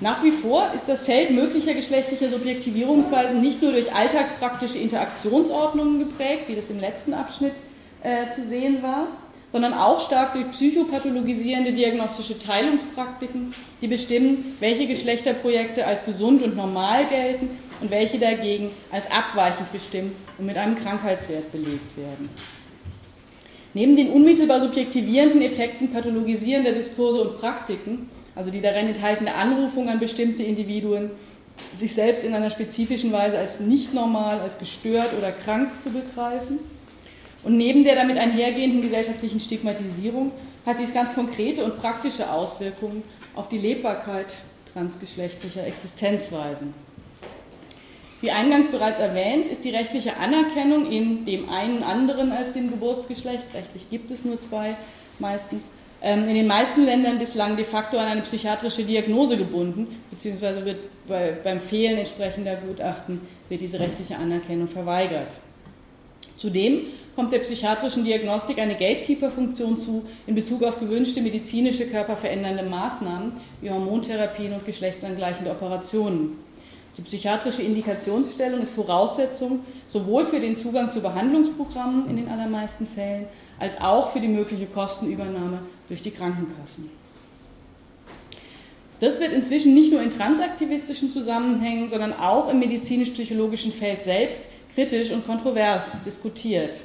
Speaker 2: Nach wie vor ist das Feld möglicher geschlechtlicher Subjektivierungsweisen nicht nur durch alltagspraktische Interaktionsordnungen geprägt, wie das im letzten Abschnitt äh, zu sehen war, sondern auch stark durch psychopathologisierende diagnostische Teilungspraktiken, die bestimmen, welche Geschlechterprojekte als gesund und normal gelten und welche dagegen als abweichend bestimmt und mit einem Krankheitswert belegt werden. Neben den unmittelbar subjektivierenden Effekten pathologisierender Diskurse und Praktiken, also die darin enthaltene Anrufung an bestimmte Individuen, sich selbst in einer spezifischen Weise als nicht normal, als gestört oder krank zu begreifen, und neben der damit einhergehenden gesellschaftlichen Stigmatisierung hat dies ganz konkrete und praktische Auswirkungen auf die Lebbarkeit transgeschlechtlicher Existenzweisen. Wie eingangs bereits erwähnt, ist die rechtliche Anerkennung in dem einen anderen als dem Geburtsgeschlecht, rechtlich gibt es nur zwei meistens, ähm, in den meisten Ländern bislang de facto an eine psychiatrische Diagnose gebunden, beziehungsweise wird bei, beim Fehlen entsprechender Gutachten wird diese rechtliche Anerkennung verweigert. Zudem kommt der psychiatrischen Diagnostik eine Gatekeeper-Funktion zu in Bezug auf gewünschte medizinische körperverändernde Maßnahmen wie Hormontherapien und geschlechtsangleichende Operationen. Die psychiatrische Indikationsstellung ist Voraussetzung sowohl für den Zugang zu Behandlungsprogrammen in den allermeisten Fällen als auch für die mögliche Kostenübernahme durch die Krankenkassen. Das wird inzwischen nicht nur in transaktivistischen Zusammenhängen, sondern auch im medizinisch-psychologischen Feld selbst kritisch und kontrovers diskutiert.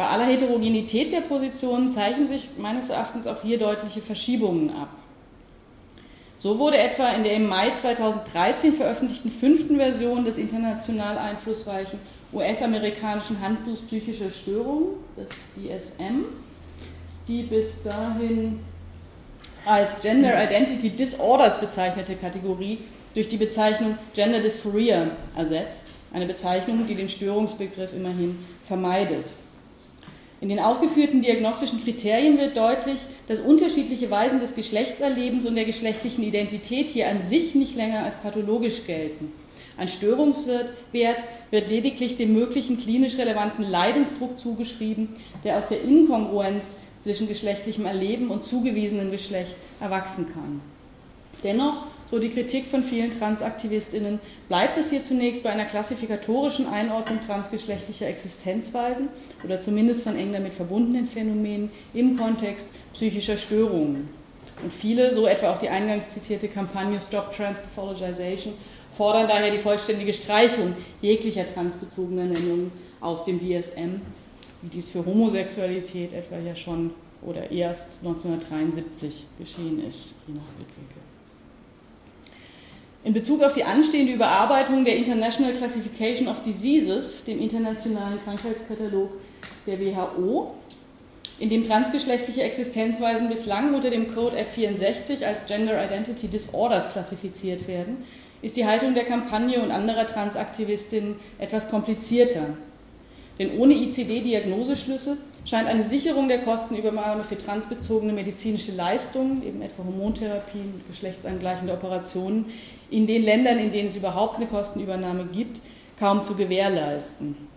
Speaker 2: Bei aller Heterogenität der Positionen zeichnen sich meines Erachtens auch hier deutliche Verschiebungen ab. So wurde etwa in der im Mai 2013 veröffentlichten fünften Version des international einflussreichen US-amerikanischen Handbuchs Psychischer Störungen, das DSM, die bis dahin als Gender Identity Disorders bezeichnete Kategorie durch die Bezeichnung Gender Dysphoria ersetzt, eine Bezeichnung, die den Störungsbegriff immerhin vermeidet. In den aufgeführten diagnostischen Kriterien wird deutlich, dass unterschiedliche Weisen des Geschlechtserlebens und der geschlechtlichen Identität hier an sich nicht länger als pathologisch gelten. Ein Störungswert wird lediglich dem möglichen klinisch relevanten Leidensdruck zugeschrieben, der aus der Inkongruenz zwischen geschlechtlichem Erleben und zugewiesenem Geschlecht erwachsen kann. Dennoch, so die Kritik von vielen Transaktivistinnen, bleibt es hier zunächst bei einer klassifikatorischen Einordnung transgeschlechtlicher Existenzweisen oder zumindest von eng damit verbundenen Phänomenen im Kontext psychischer Störungen. Und viele, so etwa auch die eingangs zitierte Kampagne Stop Transpathologization, fordern daher die vollständige Streichung jeglicher transbezogener Nennungen aus dem DSM wie dies für Homosexualität etwa ja schon oder erst 1973 geschehen ist, je nach Blickwinkel. In Bezug auf die anstehende Überarbeitung der International Classification of Diseases, dem internationalen Krankheitskatalog der WHO, in dem transgeschlechtliche Existenzweisen bislang unter dem Code F64 als Gender Identity Disorders klassifiziert werden, ist die Haltung der Kampagne und anderer Transaktivistinnen etwas komplizierter. Denn ohne ICD-Diagnoseschlüsse scheint eine Sicherung der Kostenübernahme für transbezogene medizinische Leistungen, eben etwa Hormontherapien, geschlechtsangleichende Operationen, in den Ländern, in denen es überhaupt eine Kostenübernahme gibt, kaum zu gewährleisten.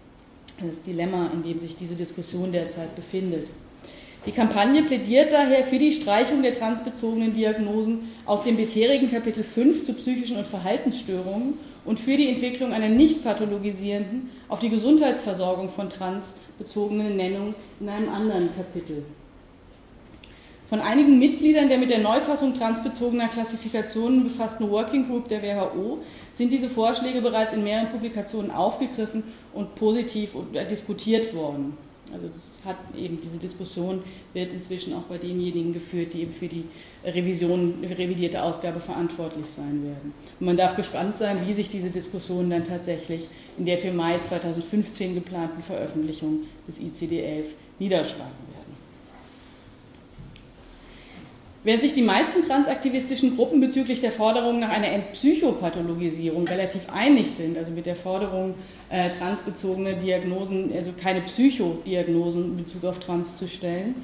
Speaker 2: Das Dilemma, in dem sich diese Diskussion derzeit befindet. Die Kampagne plädiert daher für die Streichung der transbezogenen Diagnosen aus dem bisherigen Kapitel 5 zu psychischen und Verhaltensstörungen und für die Entwicklung einer nicht pathologisierenden, auf die Gesundheitsversorgung von transbezogenen Nennung in einem anderen Kapitel. Von einigen Mitgliedern der mit der Neufassung transbezogener Klassifikationen befassten Working Group der WHO sind diese Vorschläge bereits in mehreren Publikationen aufgegriffen und positiv diskutiert worden. Also das hat eben diese Diskussion wird inzwischen auch bei denjenigen geführt, die eben für die Revision, revidierte Ausgabe verantwortlich sein werden. Und man darf gespannt sein, wie sich diese Diskussion dann tatsächlich in der für Mai 2015 geplanten Veröffentlichung des ICD-11 niederschlagen werden. Während sich die meisten transaktivistischen Gruppen bezüglich der Forderung nach einer Entpsychopathologisierung relativ einig sind, also mit der Forderung, äh, transbezogene Diagnosen, also keine Psychodiagnosen in Bezug auf Trans zu stellen,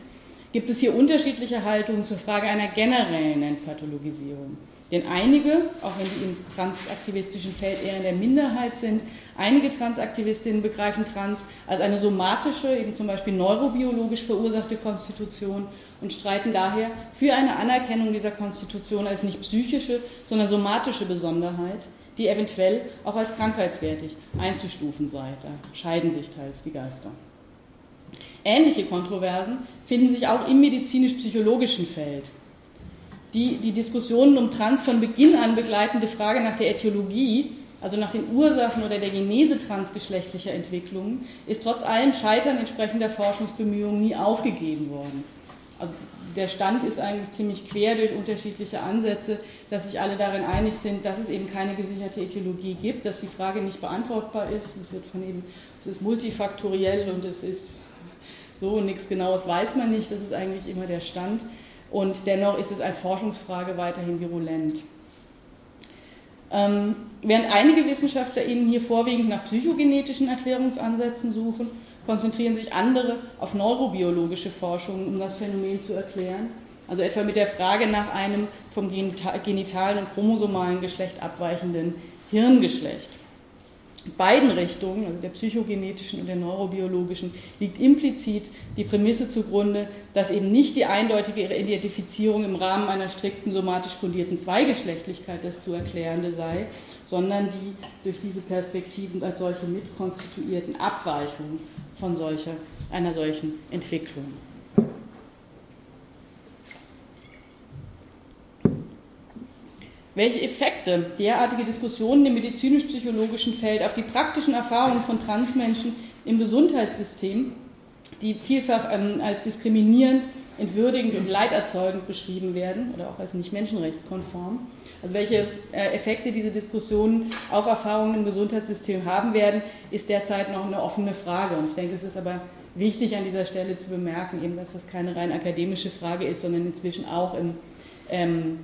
Speaker 2: gibt es hier unterschiedliche Haltungen zur Frage einer generellen Entpathologisierung. Denn einige, auch wenn die im transaktivistischen Feld eher in der Minderheit sind, einige Transaktivistinnen begreifen Trans als eine somatische, eben zum Beispiel neurobiologisch verursachte Konstitution und streiten daher für eine Anerkennung dieser Konstitution als nicht psychische, sondern somatische Besonderheit, die eventuell auch als krankheitswertig einzustufen sei. Da scheiden sich teils die Geister. Ähnliche Kontroversen finden sich auch im medizinisch-psychologischen Feld. Die, die Diskussionen um Trans von Beginn an begleitende Frage nach der Äthiologie, also nach den Ursachen oder der Genese transgeschlechtlicher Entwicklungen, ist trotz allem Scheitern entsprechender Forschungsbemühungen nie aufgegeben worden. Also der Stand ist eigentlich ziemlich quer durch unterschiedliche Ansätze, dass sich alle darin einig sind, dass es eben keine gesicherte Äthiologie gibt, dass die Frage nicht beantwortbar ist. Es wird von eben, es ist multifaktoriell und es ist so, nichts Genaues weiß man nicht, das ist eigentlich immer der Stand. Und dennoch ist es als Forschungsfrage weiterhin virulent. Ähm, während einige WissenschaftlerInnen hier vorwiegend nach psychogenetischen Erklärungsansätzen suchen, konzentrieren sich andere auf neurobiologische Forschungen, um das Phänomen zu erklären. Also etwa mit der Frage nach einem vom genitalen und chromosomalen Geschlecht abweichenden Hirngeschlecht. beiden Richtungen, also der psychogenetischen und der neurobiologischen, liegt implizit die Prämisse zugrunde, dass eben nicht die eindeutige Identifizierung im Rahmen einer strikten somatisch fundierten Zweigeschlechtlichkeit das zu erklärende sei, sondern die durch diese Perspektiven als solche mitkonstituierten Abweichungen von solcher, einer solchen Entwicklung. welche Effekte derartige Diskussionen im medizinisch-psychologischen Feld auf die praktischen Erfahrungen von Transmenschen im Gesundheitssystem, die vielfach ähm, als diskriminierend, entwürdigend und leiderzeugend beschrieben werden oder auch als nicht menschenrechtskonform, also welche äh, Effekte diese Diskussionen auf Erfahrungen im Gesundheitssystem haben werden, ist derzeit noch eine offene Frage. Und ich denke, es ist aber wichtig an dieser Stelle zu bemerken, eben, dass das keine rein akademische Frage ist, sondern inzwischen auch im ähm,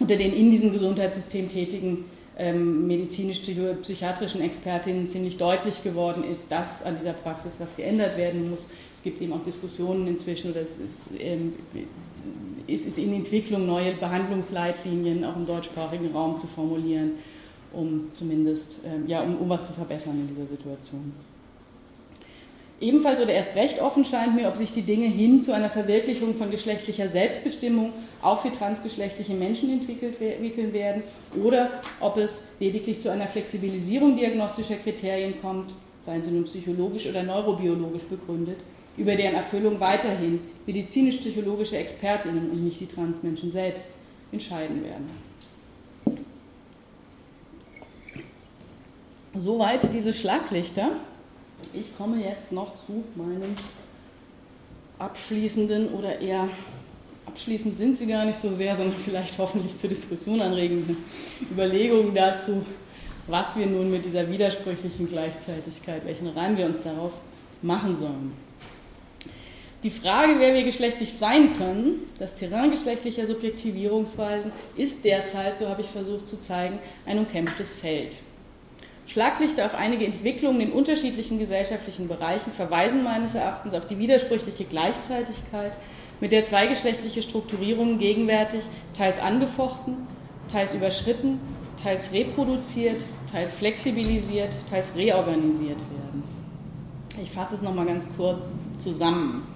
Speaker 2: unter den in diesem Gesundheitssystem tätigen ähm, medizinisch-psychiatrischen Expertinnen ziemlich deutlich geworden ist, dass an dieser Praxis was geändert werden muss. Es gibt eben auch Diskussionen inzwischen, oder es ist, ähm, es ist in Entwicklung, neue Behandlungsleitlinien auch im deutschsprachigen Raum zu formulieren, um zumindest ähm, ja, um, um was zu verbessern in dieser Situation. Ebenfalls oder erst recht offen scheint mir, ob sich die Dinge hin zu einer Verwirklichung von geschlechtlicher Selbstbestimmung auch für transgeschlechtliche Menschen entwickeln werden oder ob es lediglich zu einer Flexibilisierung diagnostischer Kriterien kommt, seien sie nun psychologisch oder neurobiologisch begründet, über deren Erfüllung weiterhin medizinisch-psychologische Expertinnen und nicht die Transmenschen selbst entscheiden werden. Soweit diese Schlaglichter. Ich komme jetzt noch zu meinem abschließenden oder eher abschließend sind sie gar nicht so sehr, sondern vielleicht hoffentlich zur Diskussion anregenden Überlegungen dazu, was wir nun mit dieser widersprüchlichen Gleichzeitigkeit, welchen Reim wir uns darauf machen sollen. Die Frage, wer wir geschlechtlich sein können, das Terrain geschlechtlicher Subjektivierungsweisen, ist derzeit, so habe ich versucht zu zeigen, ein umkämpftes Feld. Schlaglichter auf einige Entwicklungen in unterschiedlichen gesellschaftlichen Bereichen verweisen meines Erachtens auf die widersprüchliche Gleichzeitigkeit, mit der zweigeschlechtliche Strukturierungen gegenwärtig teils angefochten, teils überschritten, teils reproduziert, teils flexibilisiert, teils reorganisiert werden. Ich fasse es nochmal ganz kurz zusammen.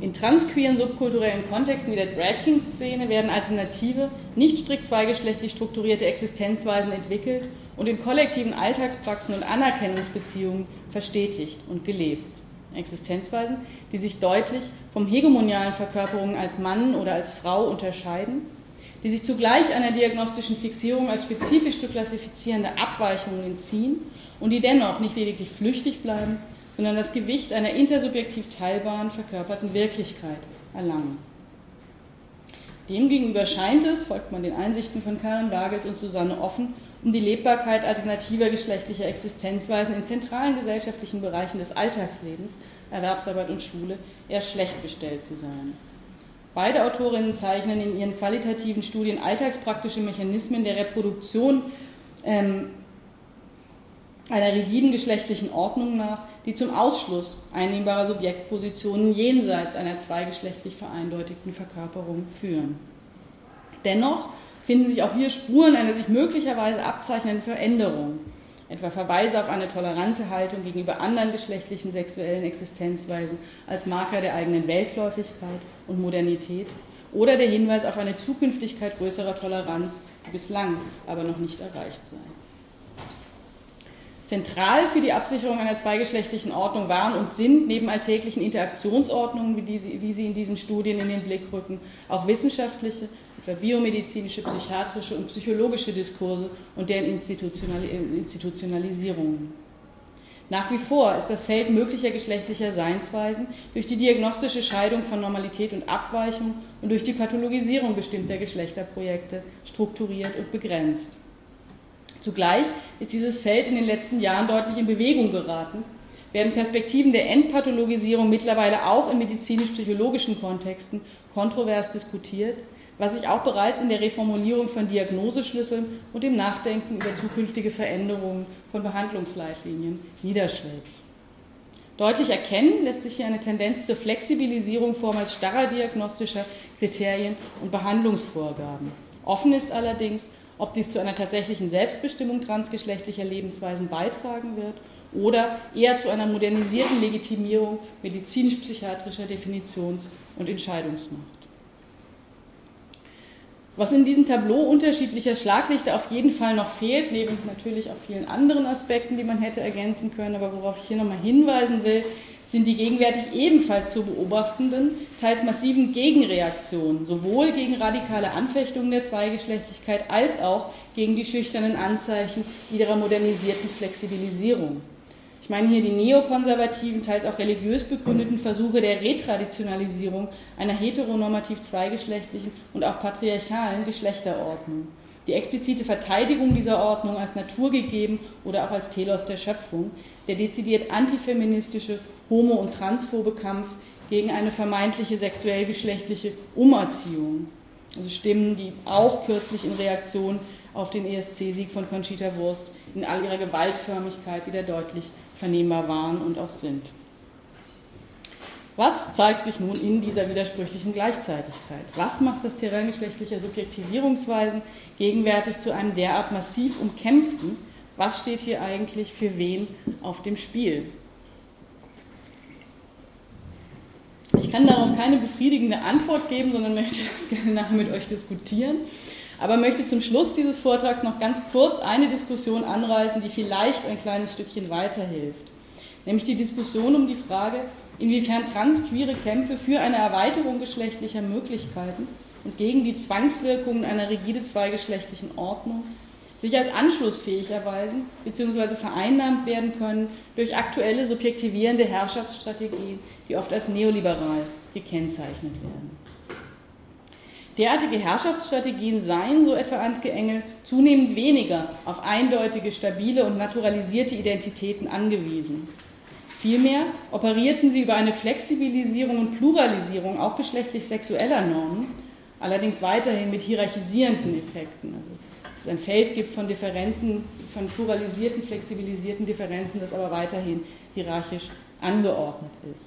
Speaker 2: In transqueeren subkulturellen Kontexten wie der Drag King Szene werden alternative, nicht strikt zweigeschlechtlich strukturierte Existenzweisen entwickelt und in kollektiven Alltagspraxen und Anerkennungsbeziehungen verstetigt und gelebt. Existenzweisen, die sich deutlich vom hegemonialen Verkörperungen als Mann oder als Frau unterscheiden, die sich zugleich einer diagnostischen Fixierung als spezifisch zu klassifizierende Abweichungen entziehen und die dennoch nicht lediglich flüchtig bleiben, sondern das Gewicht einer intersubjektiv teilbaren, verkörperten Wirklichkeit erlangen. Demgegenüber scheint es, folgt man den Einsichten von Karen Wagels und Susanne Offen, um die Lebbarkeit alternativer geschlechtlicher Existenzweisen in zentralen gesellschaftlichen Bereichen des Alltagslebens, Erwerbsarbeit und Schule, eher schlecht bestellt zu sein. Beide Autorinnen zeichnen in ihren qualitativen Studien alltagspraktische Mechanismen der Reproduktion ähm, einer rigiden geschlechtlichen Ordnung nach, die zum Ausschluss einnehmbarer Subjektpositionen jenseits einer zweigeschlechtlich vereindeutigten Verkörperung führen. Dennoch finden sich auch hier Spuren einer sich möglicherweise abzeichnenden Veränderung, etwa Verweise auf eine tolerante Haltung gegenüber anderen geschlechtlichen sexuellen Existenzweisen als Marker der eigenen Weltläufigkeit und Modernität oder der Hinweis auf eine Zukünftigkeit größerer Toleranz, die bislang aber noch nicht erreicht sei. Zentral für die Absicherung einer zweigeschlechtlichen Ordnung waren und sind neben alltäglichen Interaktionsordnungen, wie, die, wie sie in diesen Studien in den Blick rücken, auch wissenschaftliche, etwa biomedizinische, psychiatrische und psychologische Diskurse und deren Institutionalisierungen. Nach wie vor ist das Feld möglicher geschlechtlicher Seinsweisen durch die diagnostische Scheidung von Normalität und Abweichung und durch die Pathologisierung bestimmter Geschlechterprojekte strukturiert und begrenzt. Zugleich ist dieses Feld in den letzten Jahren deutlich in Bewegung geraten, werden Perspektiven der Entpathologisierung mittlerweile auch in medizinisch-psychologischen Kontexten kontrovers diskutiert, was sich auch bereits in der Reformulierung von Diagnoseschlüsseln und dem Nachdenken über zukünftige Veränderungen von Behandlungsleitlinien niederschlägt. Deutlich erkennen lässt sich hier eine Tendenz zur Flexibilisierung vormals starrer diagnostischer Kriterien und Behandlungsvorgaben. Offen ist allerdings, ob dies zu einer tatsächlichen Selbstbestimmung transgeschlechtlicher Lebensweisen beitragen wird oder eher zu einer modernisierten Legitimierung medizinisch-psychiatrischer Definitions- und Entscheidungsmacht. Was in diesem Tableau unterschiedlicher Schlaglichter auf jeden Fall noch fehlt, neben natürlich auch vielen anderen Aspekten, die man hätte ergänzen können, aber worauf ich hier nochmal hinweisen will, sind die gegenwärtig ebenfalls zu beobachtenden, teils massiven Gegenreaktionen, sowohl gegen radikale Anfechtungen der Zweigeschlechtlichkeit als auch gegen die schüchternen Anzeichen ihrer modernisierten Flexibilisierung. Ich meine hier die neokonservativen, teils auch religiös begründeten Versuche der Retraditionalisierung einer heteronormativ zweigeschlechtlichen und auch patriarchalen Geschlechterordnung. Die explizite Verteidigung dieser Ordnung als naturgegeben oder auch als Telos der Schöpfung, der dezidiert antifeministische homo- und transphobe Kampf gegen eine vermeintliche sexuell-geschlechtliche Umerziehung. Also Stimmen, die auch kürzlich in Reaktion auf den ESC-Sieg von Conchita Wurst in all ihrer Gewaltförmigkeit wieder deutlich vernehmbar waren und auch sind. Was zeigt sich nun in dieser widersprüchlichen Gleichzeitigkeit? Was macht das Terrain geschlechtlicher Subjektivierungsweisen gegenwärtig zu einem derart massiv umkämpften? Was steht hier eigentlich für wen auf dem Spiel? Ich kann darauf keine befriedigende Antwort geben, sondern möchte das [LAUGHS] gerne nachher mit euch diskutieren. Aber möchte zum Schluss dieses Vortrags noch ganz kurz eine Diskussion anreißen, die vielleicht ein kleines Stückchen weiterhilft. Nämlich die Diskussion um die Frage, inwiefern transqueere Kämpfe für eine Erweiterung geschlechtlicher Möglichkeiten und gegen die Zwangswirkungen einer rigide zweigeschlechtlichen Ordnung sich als anschlussfähig erweisen bzw. vereinnahmt werden können durch aktuelle subjektivierende Herrschaftsstrategien, die oft als neoliberal gekennzeichnet werden. Derartige Herrschaftsstrategien seien, so etwa Antke Engel, zunehmend weniger auf eindeutige, stabile und naturalisierte Identitäten angewiesen. Vielmehr operierten sie über eine Flexibilisierung und Pluralisierung auch geschlechtlich sexueller Normen, allerdings weiterhin mit hierarchisierenden Effekten. Also, dass es ein Feld gibt von Differenzen, von pluralisierten, flexibilisierten Differenzen, das aber weiterhin hierarchisch angeordnet ist.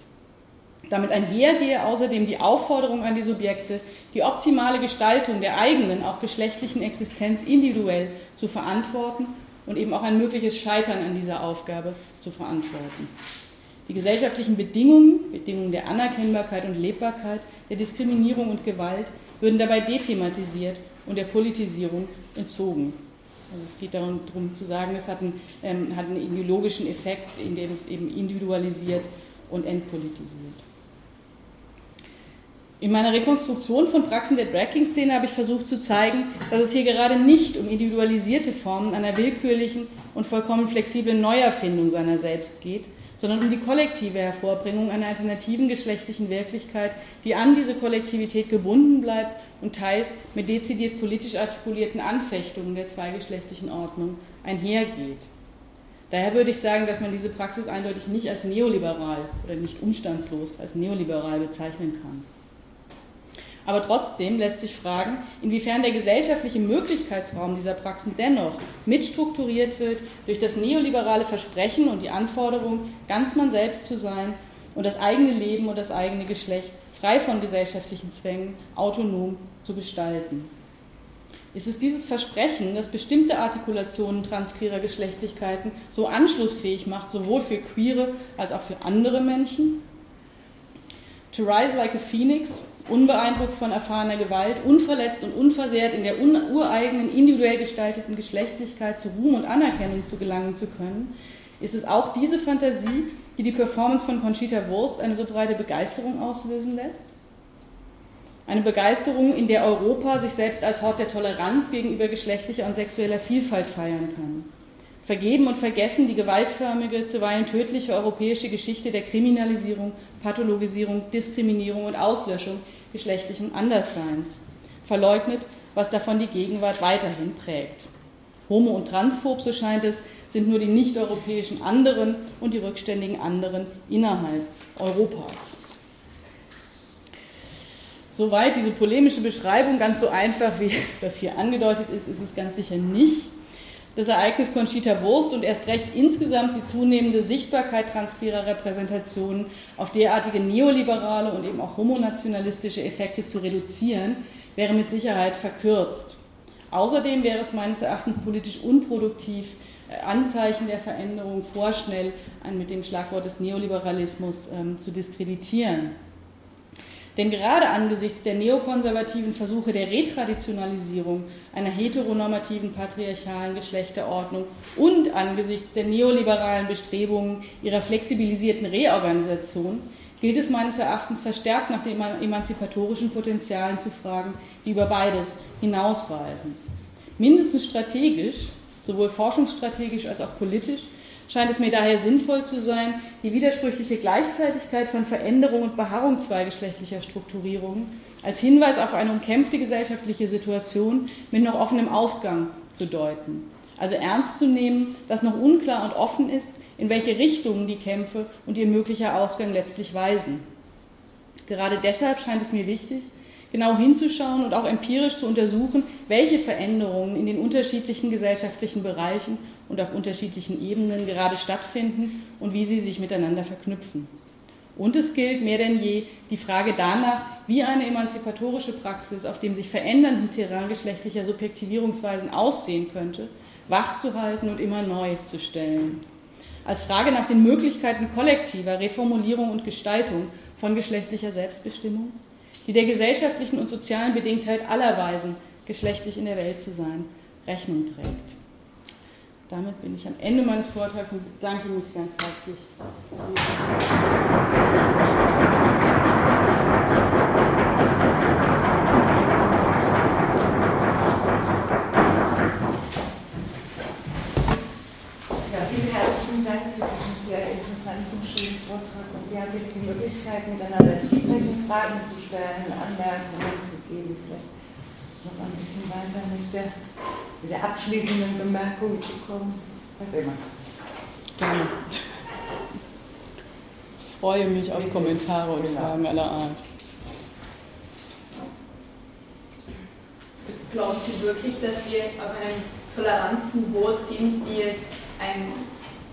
Speaker 2: Damit einhergehe außerdem die Aufforderung an die Subjekte, die optimale Gestaltung der eigenen, auch geschlechtlichen Existenz individuell zu verantworten und eben auch ein mögliches Scheitern an dieser Aufgabe zu verantworten. Die gesellschaftlichen Bedingungen, Bedingungen der Anerkennbarkeit und Lebbarkeit, der Diskriminierung und Gewalt würden dabei dethematisiert und der Politisierung entzogen. Also es geht darum, zu sagen, es hat einen, ähm, hat einen ideologischen Effekt, indem es eben individualisiert und entpolitisiert. In meiner Rekonstruktion von Praxen der Drag-Szene habe ich versucht zu zeigen, dass es hier gerade nicht um individualisierte Formen einer willkürlichen und vollkommen flexiblen Neuerfindung seiner selbst geht, sondern um die kollektive Hervorbringung einer alternativen geschlechtlichen Wirklichkeit, die an diese Kollektivität gebunden bleibt und teils mit dezidiert politisch artikulierten Anfechtungen der zweigeschlechtlichen Ordnung einhergeht. Daher würde ich sagen, dass man diese Praxis eindeutig nicht als neoliberal oder nicht umstandslos als neoliberal bezeichnen kann. Aber trotzdem lässt sich fragen, inwiefern der gesellschaftliche Möglichkeitsraum dieser Praxen dennoch mitstrukturiert wird durch das neoliberale Versprechen und die Anforderung, ganz man selbst zu sein und das eigene Leben und das eigene Geschlecht frei von gesellschaftlichen Zwängen autonom zu gestalten. Ist es dieses Versprechen, das bestimmte Artikulationen transqueerer Geschlechtlichkeiten so anschlussfähig macht, sowohl für queere als auch für andere Menschen? To rise like a phoenix unbeeindruckt von erfahrener Gewalt, unverletzt und unversehrt in der ureigenen, individuell gestalteten Geschlechtlichkeit zu Ruhm und Anerkennung zu gelangen zu können, ist es auch diese Fantasie, die die Performance von Conchita Wurst eine so breite Begeisterung auslösen lässt? Eine Begeisterung, in der Europa sich selbst als Hort der Toleranz gegenüber geschlechtlicher und sexueller Vielfalt feiern kann. Vergeben und vergessen die gewaltförmige, zuweilen tödliche europäische Geschichte der Kriminalisierung, Pathologisierung, Diskriminierung und Auslöschung geschlechtlichen Andersseins. Verleugnet, was davon die Gegenwart weiterhin prägt. Homo- und transphob, so scheint es, sind nur die nicht-europäischen anderen und die rückständigen anderen innerhalb Europas. Soweit diese polemische Beschreibung, ganz so einfach wie [LAUGHS] das hier angedeutet ist, ist es ganz sicher nicht. Das Ereignis Conchita Wurst und erst recht insgesamt die zunehmende Sichtbarkeit transferer Repräsentationen auf derartige neoliberale und eben auch homonationalistische Effekte zu reduzieren, wäre mit Sicherheit verkürzt. Außerdem wäre es meines Erachtens politisch unproduktiv, äh, Anzeichen der Veränderung vorschnell mit dem Schlagwort des Neoliberalismus ähm, zu diskreditieren. Denn gerade angesichts der neokonservativen Versuche der Retraditionalisierung einer heteronormativen patriarchalen Geschlechterordnung und angesichts der neoliberalen Bestrebungen ihrer flexibilisierten Reorganisation gilt es meines Erachtens verstärkt nach den emanzipatorischen Potenzialen zu fragen, die über beides hinausweisen. Mindestens strategisch, sowohl forschungsstrategisch als auch politisch, scheint es mir daher sinnvoll zu sein, die widersprüchliche Gleichzeitigkeit von Veränderung und Beharrung zweigeschlechtlicher Strukturierungen als Hinweis auf eine umkämpfte gesellschaftliche Situation mit noch offenem Ausgang zu deuten. Also ernst zu nehmen, dass noch unklar und offen ist, in welche Richtungen die Kämpfe und ihr möglicher Ausgang letztlich weisen. Gerade deshalb scheint es mir wichtig, genau hinzuschauen und auch empirisch zu untersuchen, welche Veränderungen in den unterschiedlichen gesellschaftlichen Bereichen und auf unterschiedlichen Ebenen gerade stattfinden und wie sie sich miteinander verknüpfen. Und es gilt mehr denn je die Frage danach, wie eine emanzipatorische Praxis auf dem sich verändernden Terrain geschlechtlicher Subjektivierungsweisen aussehen könnte, wachzuhalten und immer neu zu stellen. Als Frage nach den Möglichkeiten kollektiver Reformulierung und Gestaltung von geschlechtlicher Selbstbestimmung, die der gesellschaftlichen und sozialen Bedingtheit aller Weisen, geschlechtlich in der Welt zu sein, Rechnung trägt. Damit bin ich am Ende meines Vortrags und bedanke mich ganz herzlich.
Speaker 1: Ja, vielen herzlichen Dank für diesen sehr interessanten, schönen Vortrag. Und jetzt die Möglichkeit, miteinander zu sprechen, Fragen zu stellen, Anmerkungen zu geben, vielleicht noch ein bisschen weiter mit der mit der abschließenden Bemerkung zu kommen. Was immer.
Speaker 2: Gerne. Ich freue mich auf Kommentare und genau. Fragen aller Art.
Speaker 3: Glauben Sie wirklich, dass wir auf einem Toleranzniveau sind, wie es ein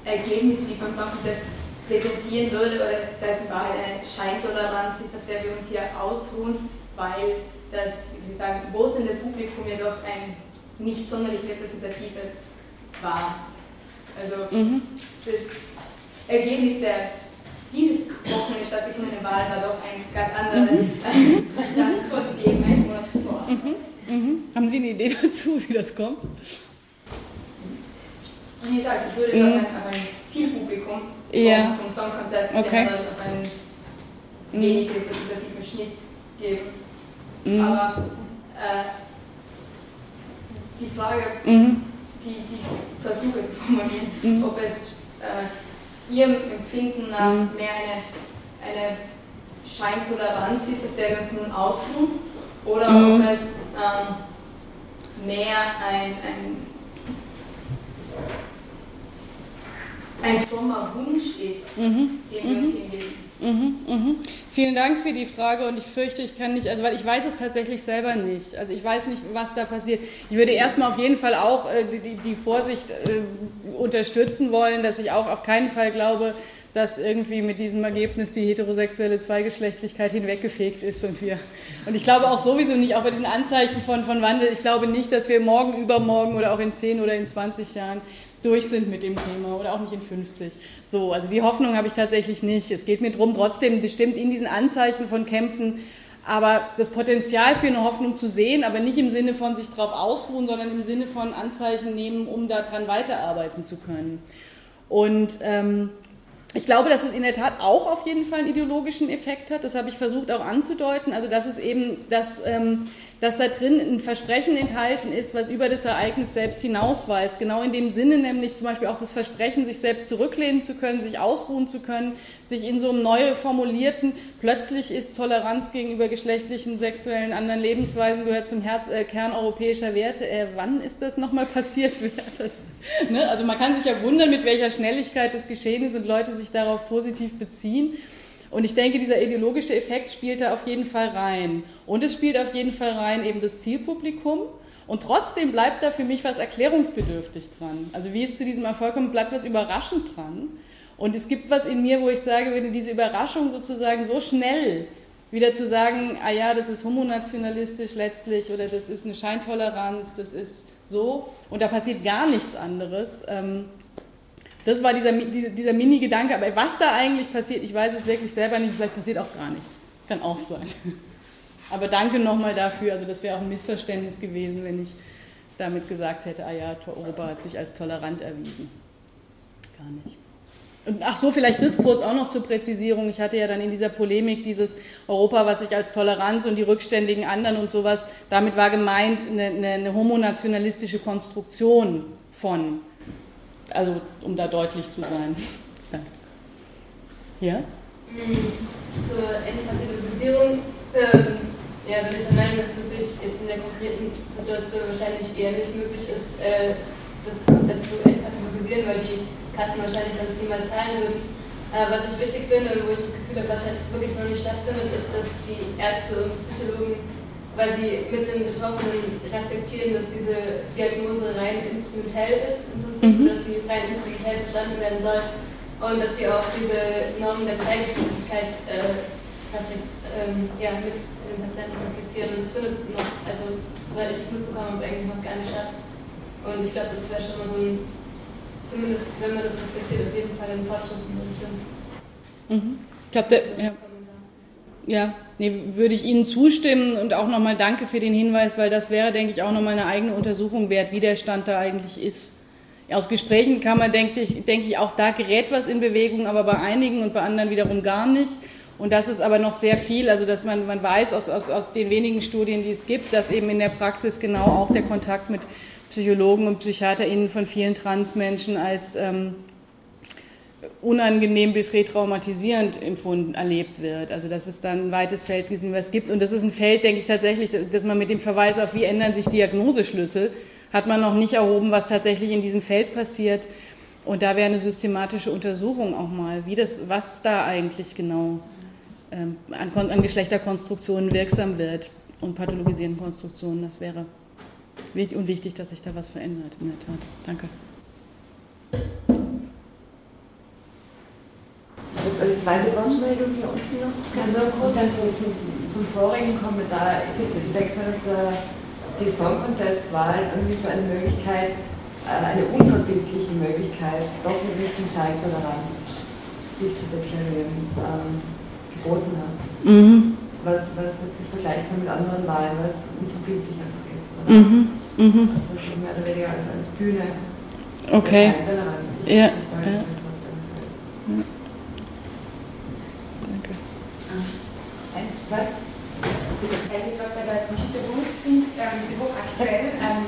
Speaker 3: Ergebnis wie von Songcontest präsentieren würde, oder dass in Wahrheit eine Scheintoleranz ist, auf der wir uns hier ausruhen, weil das, wie soll ich sagen, votende Publikum ja doch ein nicht sonderlich repräsentatives war. Also mhm. das Ergebnis der dieses Wochenende stattgefundenen Wahl war doch ein ganz anderes mhm. als das von dem ein Monat zuvor. Mhm.
Speaker 2: Mhm. Haben Sie eine Idee dazu, wie das kommt?
Speaker 3: Wie gesagt, ich würde auf, ein, auf ein Zielpublikum ja. vom Song Contest okay. auf einen mhm. wenig repräsentativen Schnitt geben. Mhm. Aber äh, die Frage, mhm. die, die versuche zu formulieren, mhm. ob es äh, Ihrem Empfinden nach mhm. mehr eine, eine Scheintoleranz ist, auf der wir uns nun ausruhen, oder mhm. ob es ähm, mehr ein, ein, ein frommer Wunsch ist, mhm. den wir uns mhm. hingeben.
Speaker 2: Mhm, mhm. Vielen Dank für die Frage und ich fürchte, ich kann nicht, also weil ich weiß es tatsächlich selber nicht. Also ich weiß nicht, was da passiert. Ich würde erstmal auf jeden Fall auch äh, die, die, Vorsicht äh, unterstützen wollen, dass ich auch auf keinen Fall glaube, dass irgendwie mit diesem Ergebnis die heterosexuelle Zweigeschlechtlichkeit hinweggefegt ist und wir. Und ich glaube auch sowieso nicht, auch bei diesen Anzeichen von, von Wandel, ich glaube nicht, dass wir morgen, übermorgen oder auch in 10 oder in 20 Jahren durch sind mit dem Thema oder auch nicht in 50. So, also die Hoffnung habe ich tatsächlich nicht. Es geht mir darum, trotzdem bestimmt in diesen Anzeichen von Kämpfen, aber das Potenzial für eine Hoffnung zu sehen, aber nicht im Sinne von sich darauf ausruhen, sondern im Sinne von Anzeichen nehmen, um daran weiterarbeiten zu können. Und ähm, ich glaube, dass es in der Tat auch auf jeden Fall einen ideologischen Effekt hat. Das habe ich versucht auch anzudeuten. Also dass es eben, dass ähm, dass da drin ein Versprechen enthalten ist, was über das Ereignis selbst hinausweist. Genau in dem Sinne nämlich zum Beispiel auch das Versprechen, sich selbst zurücklehnen zu können, sich ausruhen zu können, sich in so einem neu formulierten, plötzlich ist Toleranz gegenüber geschlechtlichen, sexuellen, anderen Lebensweisen gehört zum Herz, äh, Kern europäischer Werte. Äh, wann ist das nochmal passiert? [LAUGHS] das, ne? Also man kann sich ja wundern, mit welcher Schnelligkeit das geschehen ist und Leute sich darauf positiv beziehen. Und ich denke, dieser ideologische Effekt spielt da auf jeden Fall rein. Und es spielt auf jeden Fall rein eben das Zielpublikum. Und trotzdem bleibt da für mich was erklärungsbedürftig dran. Also wie es zu diesem Erfolg kommt, bleibt was überraschend dran. Und es gibt was in mir, wo ich sage, wenn diese Überraschung sozusagen so schnell wieder zu sagen, ah ja, das ist homonationalistisch letztlich oder das ist eine Scheintoleranz, das ist so und da passiert gar nichts anderes. Ähm, das war dieser, dieser Mini-Gedanke, aber was da eigentlich passiert, ich weiß es wirklich selber nicht, vielleicht passiert auch gar nichts. Kann auch sein. [LAUGHS] Aber danke nochmal dafür, also das wäre auch ein Missverständnis gewesen, wenn ich damit gesagt hätte, ah ja, Europa hat sich als tolerant erwiesen. Gar nicht. Und ach so, vielleicht das kurz auch noch zur Präzisierung. Ich hatte ja dann in dieser Polemik dieses Europa, was sich als Toleranz und die rückständigen anderen und sowas, damit war gemeint eine, eine, eine homonationalistische Konstruktion von also um da deutlich zu sein. Ja?
Speaker 4: Mhm. Zur Entpathologisierung ähm, ja, bin ich der Meinung, dass es natürlich jetzt in der konkreten Situation wahrscheinlich eher nicht möglich ist, äh, das zu entpathologisieren, weil die Kassen wahrscheinlich sonst niemals zahlen würden. Äh, was ich wichtig finde und wo ich das Gefühl habe, was halt wirklich noch nicht stattfindet, ist, dass die Ärzte und Psychologen weil sie mit den Betroffenen reflektieren, dass diese Diagnose rein instrumentell ist im Prinzip, mhm. dass sie rein instrumentell verstanden werden soll und dass sie auch diese Normen der Zeitgeschwindigkeit äh, ähm, ja, mit den Patienten reflektieren. Und das findet noch, also soweit ich das mitbekommen habe, eigentlich noch gar nicht statt. Und ich glaube, das wäre schon mal so ein, zumindest wenn man das reflektiert, auf jeden Fall ein Fortschritt in der Richtung.
Speaker 2: Mhm. Ich glaube, der, ja. Ja, nee, würde ich Ihnen zustimmen und auch nochmal danke für den Hinweis, weil das wäre, denke ich, auch nochmal eine eigene Untersuchung wert, wie der Stand da eigentlich ist. Aus Gesprächen kann man, denke ich, denke ich, auch da gerät was in Bewegung, aber bei einigen und bei anderen wiederum gar nicht. Und das ist aber noch sehr viel, also dass man, man weiß aus, aus, aus den wenigen Studien, die es gibt, dass eben in der Praxis genau auch der Kontakt mit Psychologen und PsychiaterInnen von vielen Transmenschen als ähm, unangenehm bis retraumatisierend empfunden erlebt wird. Also dass es dann ein weites Feld was gibt. Und das ist ein Feld, denke ich tatsächlich, dass man mit dem Verweis auf, wie ändern sich Diagnoseschlüssel, hat man noch nicht erhoben, was tatsächlich in diesem Feld passiert. Und da wäre eine systematische Untersuchung auch mal, wie das, was da eigentlich genau ähm, an, an Geschlechterkonstruktionen wirksam wird und pathologisierenden Konstruktionen. Das wäre wichtig und wichtig, dass sich da was verändert, in der Tat. Danke.
Speaker 1: Gibt es eine zweite Wortmeldung hier unten noch?
Speaker 4: Ja, nur kurz zum, zum, zum vorigen Kommentar. Ich denke mal, dass der, die Song Contest-Wahl irgendwie für eine Möglichkeit, äh, eine unverbindliche Möglichkeit, doch in Richtung Scheitoleranz sich zu deklarieren, ähm, geboten hat. Mhm. Was, was jetzt nicht vergleichbar mit anderen Wahlen, was unverbindlich einfach ist. Oder? Mhm. Mhm. Also mehr oder weniger als, als Bühne
Speaker 2: okay. der Scheitoleranz. Ja. ja.
Speaker 5: Weil wir dort bei der Wurst sind, ähm, sie hochaktuell. Ähm,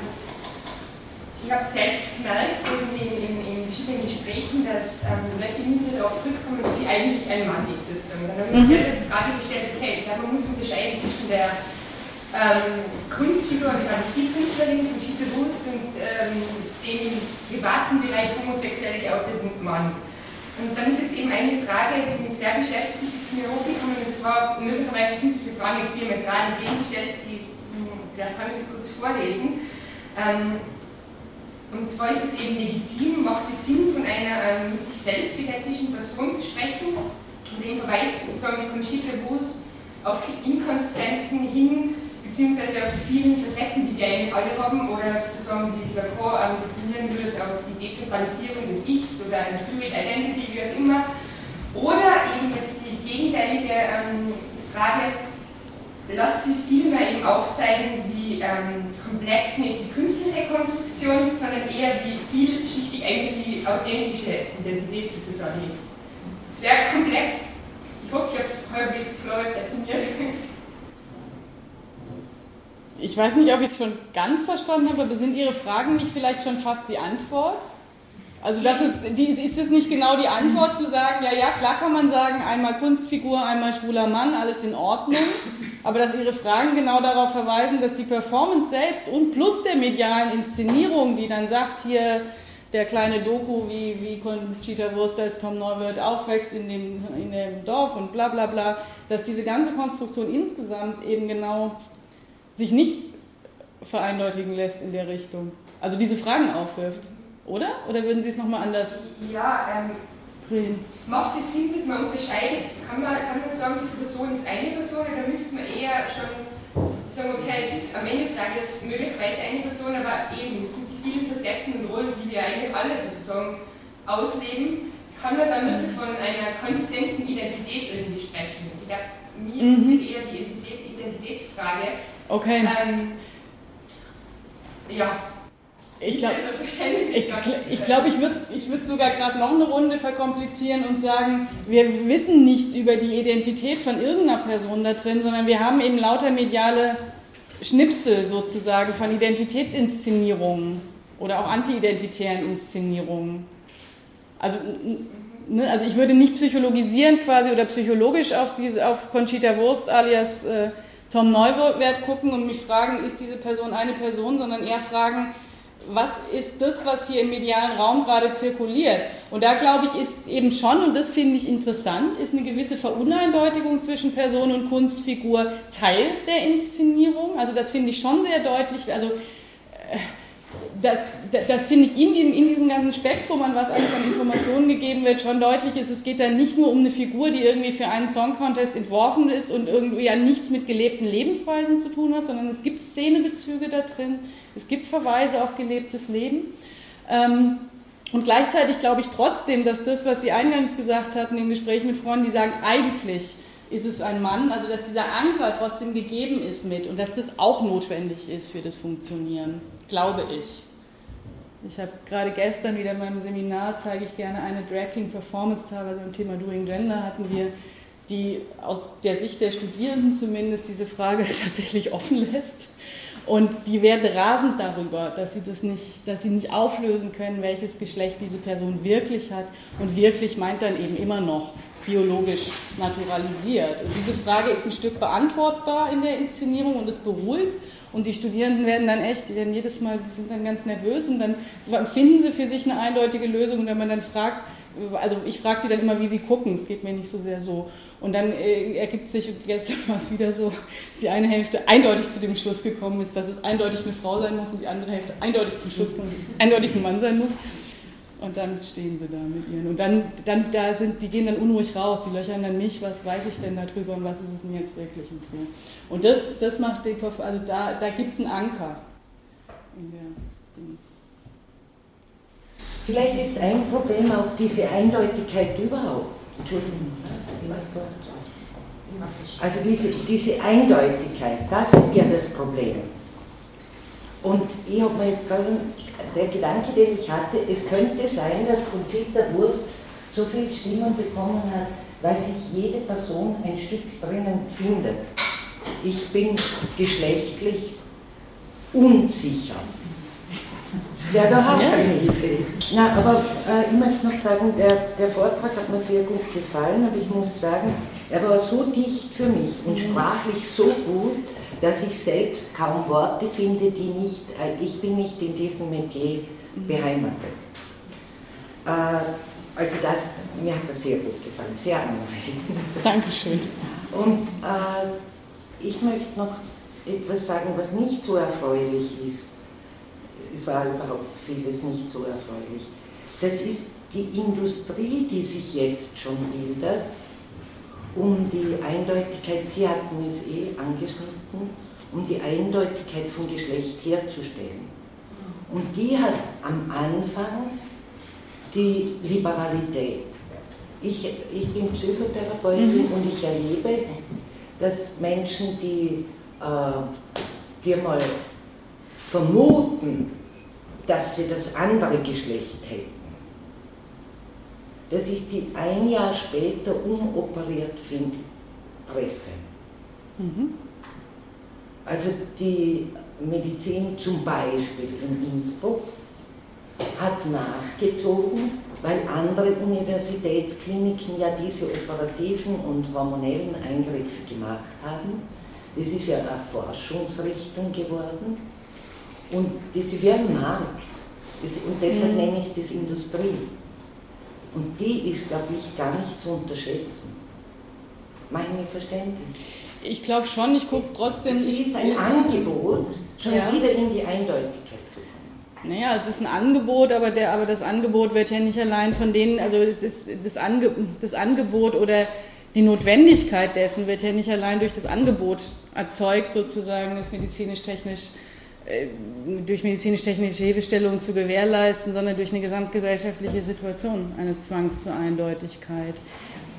Speaker 5: ich habe selbst gemerkt, in, in, in, verschiedenen Gesprächen, dass ähm, Leute immer wieder darauf zurückkommen, dass sie eigentlich ein Mann ist. Sozusagen. Dann habe ich mir mhm. selber die Frage gestellt, okay, ich glaube, man muss unterscheiden zwischen der ähm, Kunstfigur und Travestiekünstlerin Conchita Wurst und ähm, dem privaten Bereich homosexuell geouteten Mann. Und dann ist jetzt eben eine Frage, die mich sehr beschäftigt, ist mir hochgekommen, und zwar möglicherweise sind diese Fragen jetzt diametral entgegengestellt, die ja, kann ich sie kurz vorlesen. Ähm, und zwar ist es eben legitim, macht es Sinn, von einer ähm, mit sich selbst identischen Person zu sprechen, und dem verweist sozusagen die Conchita Wurst auf Inkonsistenzen hin, beziehungsweise auf die vielen Facetten, die wir eigentlich alle haben, oder sozusagen, wie es Lacan ähm, definieren würde, auf die Dezentralisierung des Ichs oder eine Fluid Identity, wie auch immer. Oder eben jetzt die gegenteilige ähm, Frage, lässt sich vielmehr eben aufzeigen, wie ähm, komplex nicht die künstliche Konstruktion ist, sondern eher wie vielschichtig eigentlich die authentische Identität sozusagen ist. Sehr komplex. Ich hoffe, ich habe es halbwegs klar definiert.
Speaker 2: Ich weiß nicht, ob ich es schon ganz verstanden habe, aber sind Ihre Fragen nicht vielleicht schon fast die Antwort? Also das ist, die, ist es nicht genau die Antwort zu sagen, ja, ja, klar kann man sagen, einmal Kunstfigur, einmal schwuler Mann, alles in Ordnung, aber dass Ihre Fragen genau darauf verweisen, dass die Performance selbst und plus der medialen Inszenierung, die dann sagt, hier der kleine Doku, wie, wie Conchita Wurst als Tom Neuwirth aufwächst in dem, in dem Dorf und bla bla bla, dass diese ganze Konstruktion insgesamt eben genau sich nicht vereindeutigen lässt in der Richtung. Also diese Fragen aufwirft, oder? Oder würden Sie es nochmal anders?
Speaker 5: Ja, ähm,
Speaker 2: drehen.
Speaker 5: Macht es Sinn, dass man unterscheidet? Kann man, kann man sagen, diese Person ist eine Person oder müsste man eher schon sagen, okay, es ist am Ende des Tages möglicherweise eine Person, aber eben, es sind die vielen Facetten und Rollen, die wir eigentlich alle sozusagen ausleben, kann man dann wirklich von einer konsistenten Identität irgendwie sprechen. Ich glaube, mir mhm. ist eher die Identität, Identitätsfrage.
Speaker 2: Okay.
Speaker 5: Ähm, ja.
Speaker 2: Ich glaube, ich, ich, glaub, ich würde ich würd sogar gerade noch eine Runde verkomplizieren und sagen, wir wissen nichts über die Identität von irgendeiner Person da drin, sondern wir haben eben lauter mediale Schnipsel sozusagen von Identitätsinszenierungen oder auch anti-identitären Inszenierungen. Also, ne, also ich würde nicht psychologisieren quasi oder psychologisch auf, diese, auf Conchita Wurst alias äh, Tom Neuwert gucken und mich fragen, ist diese Person eine Person, sondern eher fragen, was ist das, was hier im medialen Raum gerade zirkuliert? Und da glaube ich, ist eben schon, und das finde ich interessant, ist eine gewisse Veruneindeutigung zwischen Person und Kunstfigur Teil der Inszenierung. Also das finde ich schon sehr deutlich. Also äh, das, das finde ich in, in, diesem ganzen Spektrum, an was alles an Informationen gegeben wird, schon deutlich ist, es geht da nicht nur um eine Figur, die irgendwie für einen Song Contest entworfen ist und irgendwie ja nichts mit gelebten Lebensweisen zu tun hat, sondern es gibt Szenebezüge da drin, es gibt Verweise auf gelebtes Leben. Ähm, und gleichzeitig glaube ich trotzdem, dass das, was Sie eingangs gesagt hatten im Gespräch mit Freunden, die sagen, eigentlich ist es ein Mann, also dass dieser Anker trotzdem gegeben ist mit und dass das auch notwendig ist für das Funktionieren, glaube ich. Ich habe gerade gestern wieder in meinem Seminar, zeige ich gerne eine Drag King Performance, teilweise im Thema Doing Gender hatten wir, die aus der Sicht der Studierenden zumindest diese Frage [LAUGHS] tatsächlich offen lässt. Und die werden rasend darüber, dass sie das nicht, dass sie nicht auflösen können, welches Geschlecht diese Person wirklich hat. Und wirklich meint dann eben immer noch biologisch naturalisiert. Und diese Frage ist ein Stück beantwortbar in der Inszenierung und es beruhigt. Und die Studierenden werden dann echt, die werden jedes Mal, die sind dann ganz nervös und dann finden sie für sich eine eindeutige Lösung. Und wenn man dann fragt, also ich frage die dann immer, wie sie gucken, es geht mir nicht so sehr so. Und dann äh, ergibt sich, und gestern [LAUGHS] war es wieder so, dass die eine Hälfte eindeutig zu dem Schluss gekommen ist, dass es eindeutig eine Frau sein muss und die andere Hälfte eindeutig zum Schluss kommt, dass es eindeutig ein Mann sein muss. Und dann stehen sie da mit ihren. Und dann, dann da sind, die gehen dann unruhig raus, die löchern dann mich, was weiß ich denn darüber und was ist es denn jetzt wirklich und so. Und das, das macht die, also da, da gibt es einen Anker in der Dings.
Speaker 6: Vielleicht ist ein Problem auch diese Eindeutigkeit überhaupt. Entschuldigung. Also diese, diese Eindeutigkeit, das ist ja das Problem. Und ich habe mir jetzt gerade, der Gedanke, den ich hatte, es könnte sein, dass Conchita Wurst so viel Stimmen bekommen hat, weil sich jede Person ein Stück drinnen findet. Ich bin geschlechtlich unsicher. Ja, da habe ich eine Idee. Na, aber äh, ich möchte noch sagen, der, der Vortrag hat mir sehr gut gefallen, aber ich muss sagen, er war so dicht für mich und sprachlich so gut, dass ich selbst kaum Worte finde, die nicht, äh, ich bin nicht in diesem Metier beheimatet. Äh, also das, mir hat das sehr gut gefallen, sehr anregend.
Speaker 2: Dankeschön.
Speaker 6: Und äh, ich möchte noch etwas sagen, was nicht so erfreulich ist. Es war überhaupt vieles nicht so erfreulich. Das ist die Industrie, die sich jetzt schon bildet, um die Eindeutigkeit, Sie hatten es eh angeschnitten, um die Eindeutigkeit von Geschlecht herzustellen. Und die hat am Anfang die Liberalität. Ich, ich bin Psychotherapeutin mhm. und ich erlebe, dass Menschen, die, äh, mal vermuten, dass sie das andere Geschlecht hätten, dass ich die ein Jahr später umoperiert finde, treffe. Mhm. Also die Medizin zum Beispiel in Innsbruck hat nachgezogen, weil andere Universitätskliniken ja diese operativen und hormonellen Eingriffe gemacht haben. Das ist ja eine Forschungsrichtung geworden und das wäre ein Markt. und deshalb mhm. nenne ich das Industrie. Und die ist, glaube ich, gar nicht zu unterschätzen. Meine verständlich?
Speaker 2: Ich glaube schon, ich gucke trotzdem.
Speaker 6: Sie ist ein Angebot, schon ja. wieder in die Eindeutigkeit zu kommen.
Speaker 2: Naja, es ist ein Angebot, aber, der, aber das Angebot wird ja nicht allein von denen, also es ist das, Ange, das Angebot oder die Notwendigkeit dessen wird ja nicht allein durch das Angebot erzeugt, sozusagen das medizinisch-technisch durch medizinisch-technische Hilfestellungen zu gewährleisten, sondern durch eine gesamtgesellschaftliche Situation eines Zwangs zur Eindeutigkeit.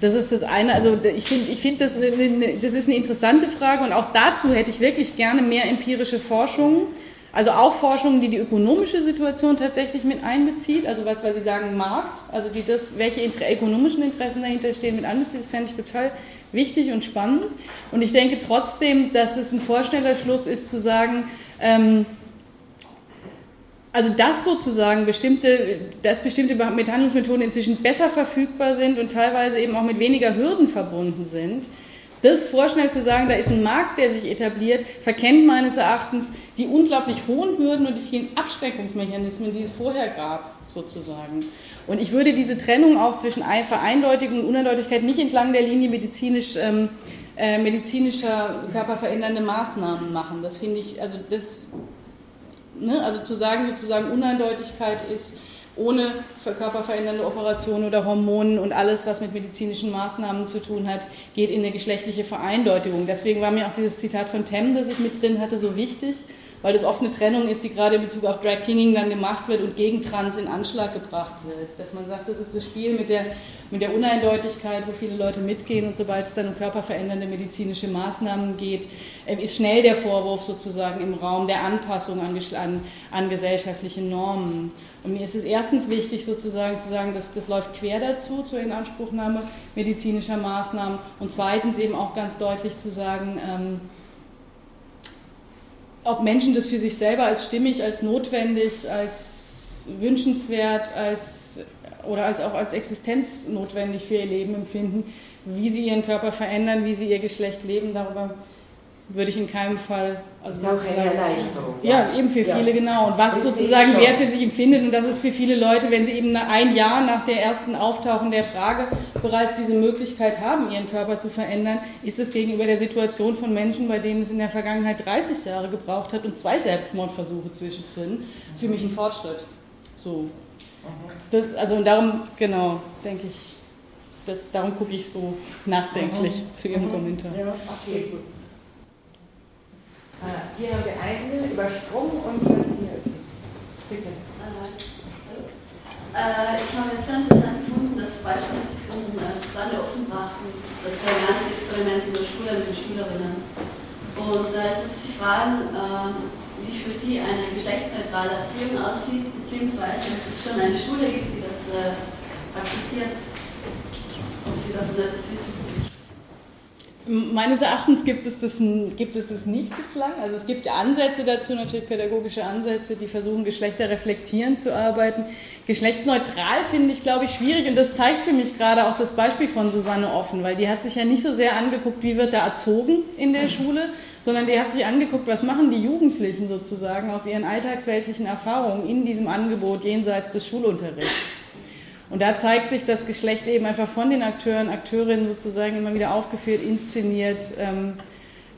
Speaker 2: Das ist das eine. Also ich finde, ich find das, das ist eine interessante Frage und auch dazu hätte ich wirklich gerne mehr empirische Forschung also auch Forschung, die die ökonomische Situation tatsächlich mit einbezieht, also was, weil Sie sagen Markt, also die das, welche inter ökonomischen Interessen dahinter stehen, mit einbezieht, das fände ich total wichtig und spannend. Und ich denke trotzdem, dass es ein vorschneller Schluss ist zu sagen, also dass sozusagen bestimmte, dass bestimmte Behandlungsmethoden inzwischen besser verfügbar sind und teilweise eben auch mit weniger Hürden verbunden sind, das vorschnell zu sagen, da ist ein Markt, der sich etabliert, verkennt meines Erachtens die unglaublich hohen Hürden und die vielen Abschreckungsmechanismen, die es vorher gab, sozusagen. Und ich würde diese Trennung auch zwischen Vereindeutigung und Uneindeutigkeit nicht entlang der Linie medizinisch, ähm, äh, medizinischer körperverändernde Maßnahmen machen. Das finde ich, also das, ne, also zu sagen sozusagen Uneindeutigkeit ist ohne körperverändernde Operationen oder Hormonen und alles, was mit medizinischen Maßnahmen zu tun hat, geht in eine geschlechtliche Vereindeutigung. Deswegen war mir auch dieses Zitat von Tem, das ich mit drin hatte, so wichtig, weil das oft eine Trennung ist, die gerade in Bezug auf Drag Kinging dann gemacht wird und gegen Trans in Anschlag gebracht wird. Dass man sagt, das ist das Spiel mit der, mit der Uneindeutigkeit, wo viele Leute mitgehen und sobald es dann um körperverändernde medizinische Maßnahmen geht, äh, ist schnell der Vorwurf sozusagen im Raum der Anpassung an, an, an gesellschaftliche Normen. Und mir ist es erstens wichtig, sozusagen zu sagen, dass das läuft quer dazu, zur Inanspruchnahme medizinischer Maßnahmen. Und zweitens eben auch ganz deutlich zu sagen, ähm, ob Menschen das für sich selber als stimmig, als notwendig, als wünschenswert, als, oder als auch als existenznotwendig für ihr Leben empfinden, wie sie ihren Körper verändern, wie sie ihr Geschlecht leben, darüber würde ich in keinem Fall.
Speaker 6: Also das ist auch eine Erleichterung.
Speaker 2: Ja, ja, eben für viele, ja. genau. Und was das sozusagen wer für sich empfindet, und das ist für viele Leute, wenn sie eben ein Jahr nach der ersten Auftauchen der Frage bereits diese Möglichkeit haben, ihren Körper zu verändern, ist es gegenüber der Situation von Menschen, bei denen es in der Vergangenheit 30 Jahre gebraucht hat und zwei Selbstmordversuche zwischendrin, für mich ein Fortschritt. So. Das, also und darum, genau, denke ich, das, darum gucke ich so nachdenklich mhm. zu Ihrem Kommentar. Ja, okay, gut.
Speaker 1: Ah, hier haben wir eine übersprungen und hier. Bitte.
Speaker 7: Äh, ich habe es sehr interessant gefunden, das Beispiel, das Sie von äh, Susanne offen brachten, das Variantenexperiment in der Schule mit den Schülerinnen. Und äh, ich würde Sie fragen, äh, wie für Sie eine geschlechtsneutrale Erziehung aussieht, beziehungsweise ob es schon eine Schule gibt, die das äh, praktiziert. Ob Sie davon etwas wissen.
Speaker 2: Meines Erachtens gibt es, das, gibt es das nicht bislang. Also es gibt Ansätze dazu, natürlich pädagogische Ansätze, die versuchen, Geschlechter reflektierend zu arbeiten. Geschlechtsneutral finde ich, glaube ich, schwierig und das zeigt für mich gerade auch das Beispiel von Susanne Offen, weil die hat sich ja nicht so sehr angeguckt, wie wird da erzogen in der Schule, sondern die hat sich angeguckt, was machen die Jugendlichen sozusagen aus ihren alltagsweltlichen Erfahrungen in diesem Angebot jenseits des Schulunterrichts. Und da zeigt sich das Geschlecht eben einfach von den Akteuren, Akteurinnen sozusagen immer wieder aufgeführt, inszeniert, ähm,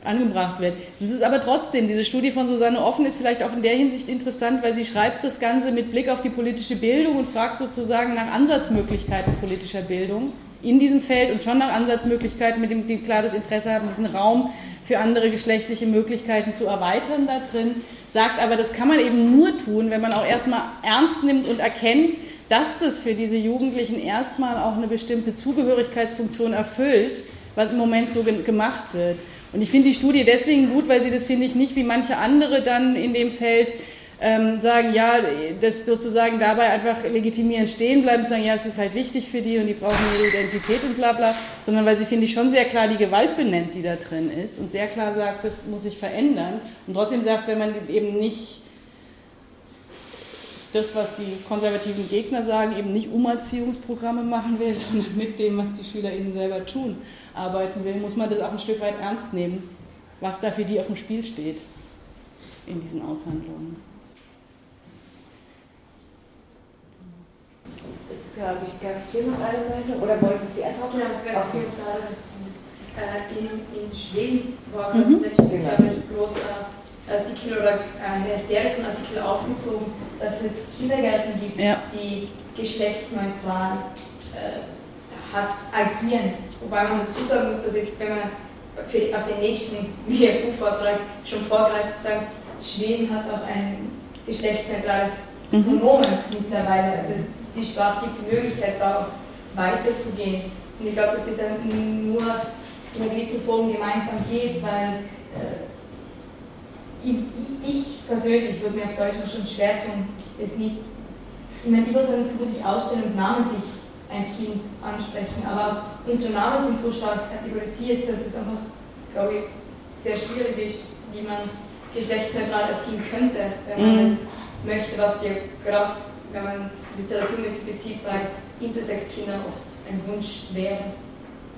Speaker 2: angebracht wird. Das ist aber trotzdem, diese Studie von Susanne Offen ist vielleicht auch in der Hinsicht interessant, weil sie schreibt das Ganze mit Blick auf die politische Bildung und fragt sozusagen nach Ansatzmöglichkeiten politischer Bildung in diesem Feld und schon nach Ansatzmöglichkeiten, mit dem die klar das Interesse haben, diesen Raum für andere geschlechtliche Möglichkeiten zu erweitern da drin, sagt aber, das kann man eben nur tun, wenn man auch erstmal ernst nimmt und erkennt, dass das für diese Jugendlichen erstmal auch eine bestimmte Zugehörigkeitsfunktion erfüllt, was im Moment so gemacht wird. Und ich finde die Studie deswegen gut, weil sie das, finde ich, nicht wie manche andere dann in dem Feld ähm, sagen, ja, das sozusagen dabei einfach legitimieren stehen bleiben, sagen, ja, es ist halt wichtig für die und die brauchen ihre Identität und bla bla, sondern weil sie, finde ich, schon sehr klar die Gewalt benennt, die da drin ist und sehr klar sagt, das muss sich verändern und trotzdem sagt, wenn man eben nicht das, was die konservativen Gegner sagen, eben nicht Umerziehungsprogramme machen will, [LAUGHS] sondern mit dem, was die SchülerInnen selber tun, arbeiten will, muss man das auch ein Stück weit ernst nehmen, was da für die auf dem Spiel steht in diesen Aushandlungen.
Speaker 1: Gab es hier noch eine Meinung oder wollten Sie erst auch noch was
Speaker 3: gerade in, in Schweden war mhm. letztes Jahr ein großer Artikel oder eine Serie von Artikeln aufgezogen, dass es Kindergärten gibt, ja. die geschlechtsneutral äh, hat, agieren. Wobei man dazu sagen muss, dass jetzt, wenn man für, auf den nächsten [LAUGHS] WFU-Vortrag schon vorgreift, zu sagen, Schweden hat auch ein geschlechtsneutrales mhm. Pronomen mittlerweile. Also die Sprache gibt die Möglichkeit, da auch weiterzugehen. Und ich glaube, dass das dann nur in einer gewissen Form gemeinsam geht, weil äh, ich, ich, persönlich würde mir auf Deutsch noch schon schwer tun, es nicht. Ich meine, ich würde dann wirklich ausstellen und namentlich ein Kind ansprechen, aber unsere Namen sind so stark kategorisiert, dass es einfach, glaube ich, sehr schwierig ist, wie man geschlechtsneutral erziehen könnte, wenn man mhm. es möchte, was ja gerade, wenn man es literaturmäßig bezieht, bei Intersex-Kindern oft ein Wunsch wäre.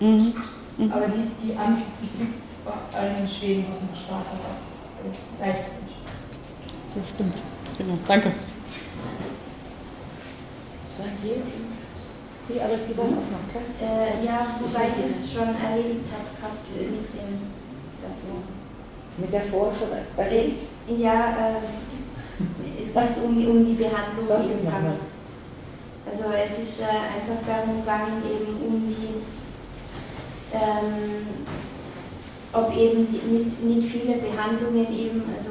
Speaker 3: Mhm. Mhm. Aber die, die Ansätze gibt es vor allem in Schweden, wo es eine Sprache leicht
Speaker 2: Das stimmt. Genau. Danke.
Speaker 1: Das war hier. Sie, aber Sie wollen auch noch,
Speaker 8: klar? Äh, ja, wobei sie es schon erledigt hat gehabt äh, mit dem davor.
Speaker 1: Mit der Forschung erledigt?
Speaker 8: Äh, ja, äh, es geht um, um die Behandlung im Kammer. Also es ist äh, einfach darum gegangen, eben um die, ähm, ob eben nicht, nicht viele Behandlungen eben, also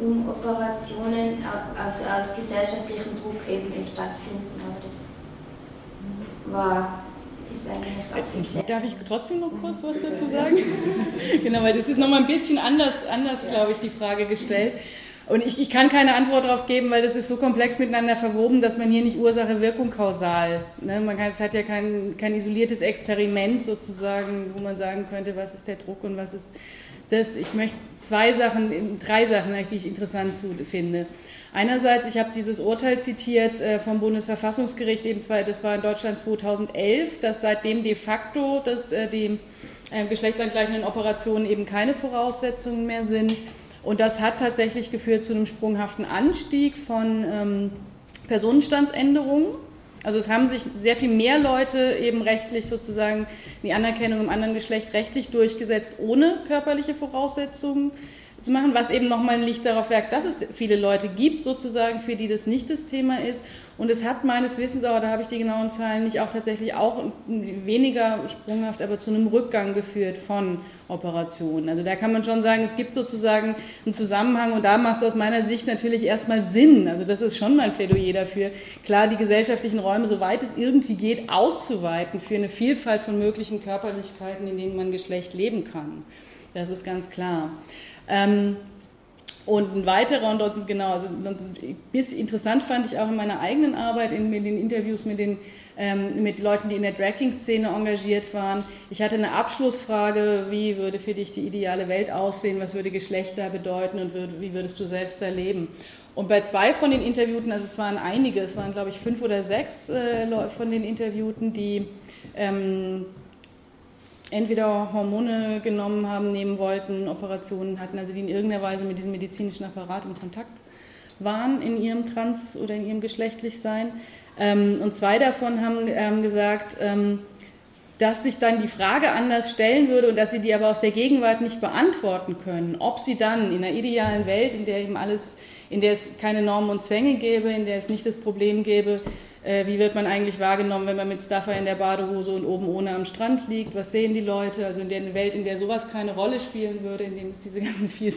Speaker 8: um Operationen aus, gesellschaftlichem Druck eben stattfinden. Aber das war ist eigentlich abgeklärt.
Speaker 2: Darf ich trotzdem noch kurz was dazu sagen? [LAUGHS] genau, weil das ist nochmal ein bisschen anders, anders ja. glaube ich, die Frage gestellt. Und ich, ich, kann keine Antwort darauf geben, weil das ist so komplex miteinander verwoben, dass man hier nicht Ursache, Wirkung kausal. Ne? Man kann, es hat ja kein, kein isoliertes Experiment sozusagen, wo man sagen könnte, was ist der Druck und was ist das. Ich möchte zwei Sachen, drei Sachen, die ich interessant finde. Einerseits, ich habe dieses Urteil zitiert äh, vom Bundesverfassungsgericht, eben zwei, das war in Deutschland 2011, dass seitdem de facto dass, äh, die äh, geschlechtsangleichenden Operationen eben keine Voraussetzungen mehr sind. Und das hat tatsächlich geführt zu einem sprunghaften Anstieg von ähm, Personenstandsänderungen. Also es haben sich sehr viel mehr Leute eben rechtlich sozusagen die Anerkennung im anderen Geschlecht rechtlich durchgesetzt, ohne körperliche Voraussetzungen zu machen, was eben nochmal ein Licht darauf werkt, dass es viele Leute gibt, sozusagen, für die das nicht das Thema ist. Und es hat meines Wissens, aber da habe ich die genauen Zahlen nicht, auch tatsächlich auch weniger sprunghaft, aber zu einem Rückgang geführt von Operationen. Also da kann man schon sagen, es gibt sozusagen einen Zusammenhang und da macht es aus meiner Sicht natürlich erstmal Sinn. Also das ist schon mein Plädoyer dafür, klar die gesellschaftlichen Räume, soweit es irgendwie geht, auszuweiten für eine Vielfalt von möglichen Körperlichkeiten, in denen man Geschlecht leben kann. Das ist ganz klar. Ähm, und ein weiterer, und dort, genau, also bis interessant fand ich auch in meiner eigenen Arbeit, in, in den Interviews mit den ähm, mit Leuten, die in der Drag-Szene engagiert waren. Ich hatte eine Abschlussfrage, wie würde für dich die ideale Welt aussehen, was würde Geschlechter bedeuten und würd, wie würdest du selbst erleben? Und bei zwei von den Interviewten, also es waren einige, es waren glaube ich fünf oder sechs äh, von den Interviewten, die ähm, entweder Hormone genommen haben, nehmen wollten, Operationen hatten, also die in irgendeiner Weise mit diesem medizinischen Apparat in Kontakt waren in ihrem Trans- oder in ihrem Geschlechtlichsein. Ähm, und zwei davon haben ähm, gesagt, ähm, dass sich dann die Frage anders stellen würde und dass sie die aber aus der Gegenwart nicht beantworten können, ob sie dann in einer idealen Welt, in der eben alles, in der es keine Normen und Zwänge gäbe, in der es nicht das Problem gäbe, äh, wie wird man eigentlich wahrgenommen, wenn man mit Staffer in der Badehose und oben ohne am Strand liegt? Was sehen die Leute? Also in der Welt, in der sowas keine Rolle spielen würde, in dem es diese [LAUGHS] ganzen viel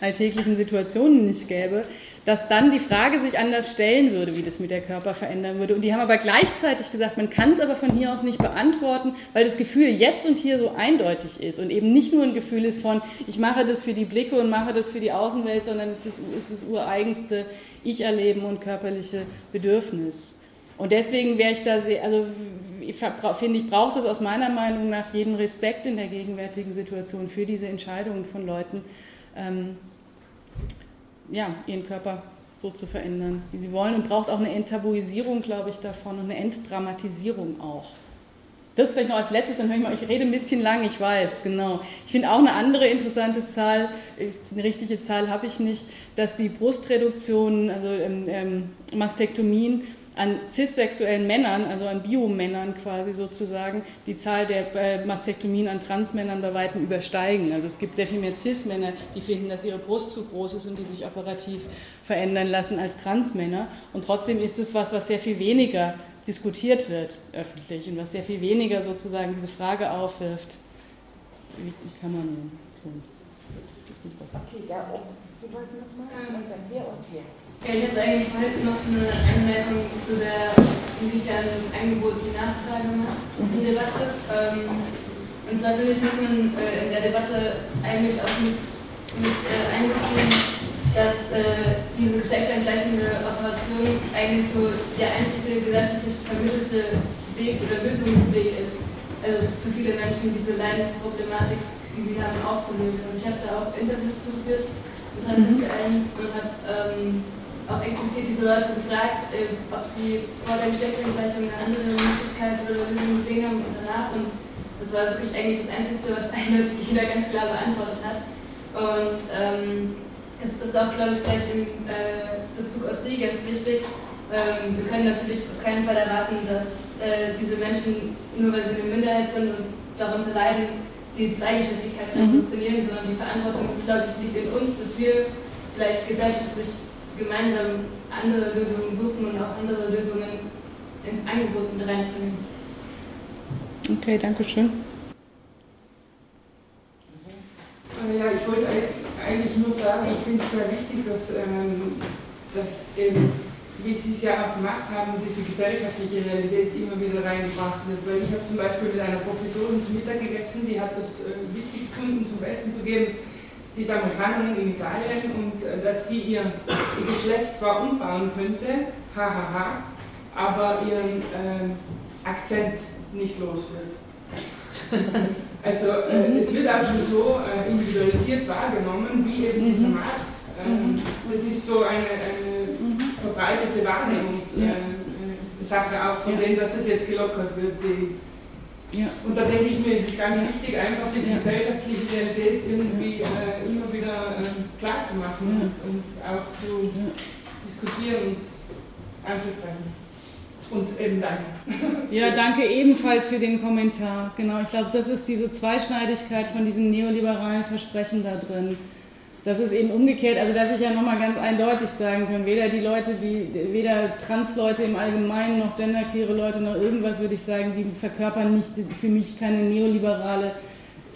Speaker 2: alltäglichen Situationen nicht gäbe, dass dann die Frage sich anders stellen würde, wie das mit der Körper verändern würde. Und die haben aber gleichzeitig gesagt, man kann es aber von hier aus nicht beantworten, weil das Gefühl jetzt und hier so eindeutig ist und eben nicht nur ein Gefühl ist von, ich mache das für die Blicke und mache das für die Außenwelt, sondern es ist, es ist das ureigenste Ich-Erleben und körperliche Bedürfnis. Und deswegen wäre ich da sehr, also finde ich, braucht es aus meiner Meinung nach jeden Respekt in der gegenwärtigen Situation für diese Entscheidungen von Leuten, ähm, ja, ihren Körper so zu verändern, wie sie wollen und braucht auch eine Enttabuisierung, glaube ich, davon und eine Entdramatisierung auch. Das vielleicht noch als letztes, dann höre ich mal, ich rede ein bisschen lang, ich weiß, genau. Ich finde auch eine andere interessante Zahl, eine richtige Zahl habe ich nicht, dass die Brustreduktion, also ähm, ähm, Mastektomien, an cissexuellen Männern, also an Biomännern quasi sozusagen, die Zahl der äh, Mastektomien an Transmännern bei weitem übersteigen. Also es gibt sehr viel mehr Cis-Männer, die finden, dass ihre Brust zu groß ist und die sich operativ verändern lassen als Transmänner. Und trotzdem ist es was, was sehr viel weniger diskutiert wird öffentlich und was sehr viel weniger sozusagen diese Frage aufwirft, wie kann man so. Okay, da oben. Sie wollten nochmal? Und dann hier und hier.
Speaker 4: Ja, ich hatte eigentlich heute noch eine Anmerkung zu der, inwiefern das Angebot die Nachfrage macht, die Debatte. Ähm, und zwar finde ich, muss man äh, in der Debatte eigentlich auch mit, mit äh, einbeziehen, dass äh, diese geschlechtsangleichende Operation eigentlich so der einzige gesellschaftlich vermittelte Weg oder Lösungsweg ist, also für viele Menschen diese Leidensproblematik, die sie haben, aufzulösen. Und ich habe da auch Interviews zugeführt mit Transsexuellen und habe ähm, auch explizit diese Leute gefragt, äh, ob sie vor der Geschlechtsangleichung eine andere Möglichkeit oder Lösung gesehen haben und danach. Und das war wirklich eigentlich das Einzige, was [LAUGHS] eindeutig jeder ganz klar beantwortet hat. Und ähm, das ist auch, glaube ich, vielleicht im äh, Bezug auf Sie ganz wichtig. Ähm, wir können natürlich auf keinen Fall erwarten, dass äh, diese Menschen, nur weil sie eine Minderheit sind und darunter leiden, die Zweigeschlechtlichkeit mhm. funktionieren, sondern die Verantwortung, glaube ich, liegt in uns, dass wir vielleicht gesellschaftlich gemeinsam andere Lösungen suchen und auch andere Lösungen ins Angebot mit reinbringen.
Speaker 2: Okay, danke schön.
Speaker 5: Äh, ja, ich wollte eigentlich nur sagen, ich finde es sehr wichtig, dass, ähm, dass eben, wie Sie es ja auch gemacht haben, diese gesellschaftliche Realität immer wieder reingebracht wird. Weil ich habe zum Beispiel mit einer Professorin zum Mittag gegessen, die hat das äh, witzig gefunden, zum Besten zu geben sie ist Amerikanerin in Italien und äh, dass sie ihr, ihr, Geschlecht zwar umbauen könnte, hahaha, aber ihren äh, Akzent nicht los wird. [LAUGHS] Also äh, mhm. es wird auch schon so äh, individualisiert wahrgenommen, wie eben mhm. dieser Markt. Ähm, mhm. Das ist so eine, eine verbreitete Wahrnehmungssache äh, auch von dem, dass es jetzt gelockert wird. Die, ja. Und da denke ich mir, ist es ganz wichtig, einfach diese gesellschaftliche Realität irgendwie äh, immer wieder äh, klar zu machen und auch zu diskutieren und anzusprechen. Und eben danke. [LAUGHS]
Speaker 2: Ja, danke ebenfalls für den Kommentar. Genau, ich glaube, das ist diese Zweischneidigkeit von diesem neoliberalen Versprechen da drin. Das ist eben umgekehrt, also dass ich ja nochmal ganz eindeutig sagen kann, weder die Leute, die, weder Trans-Leute im Allgemeinen noch genderqueere Leute noch irgendwas, würde ich sagen, die verkörpern nicht für mich keine neoliberale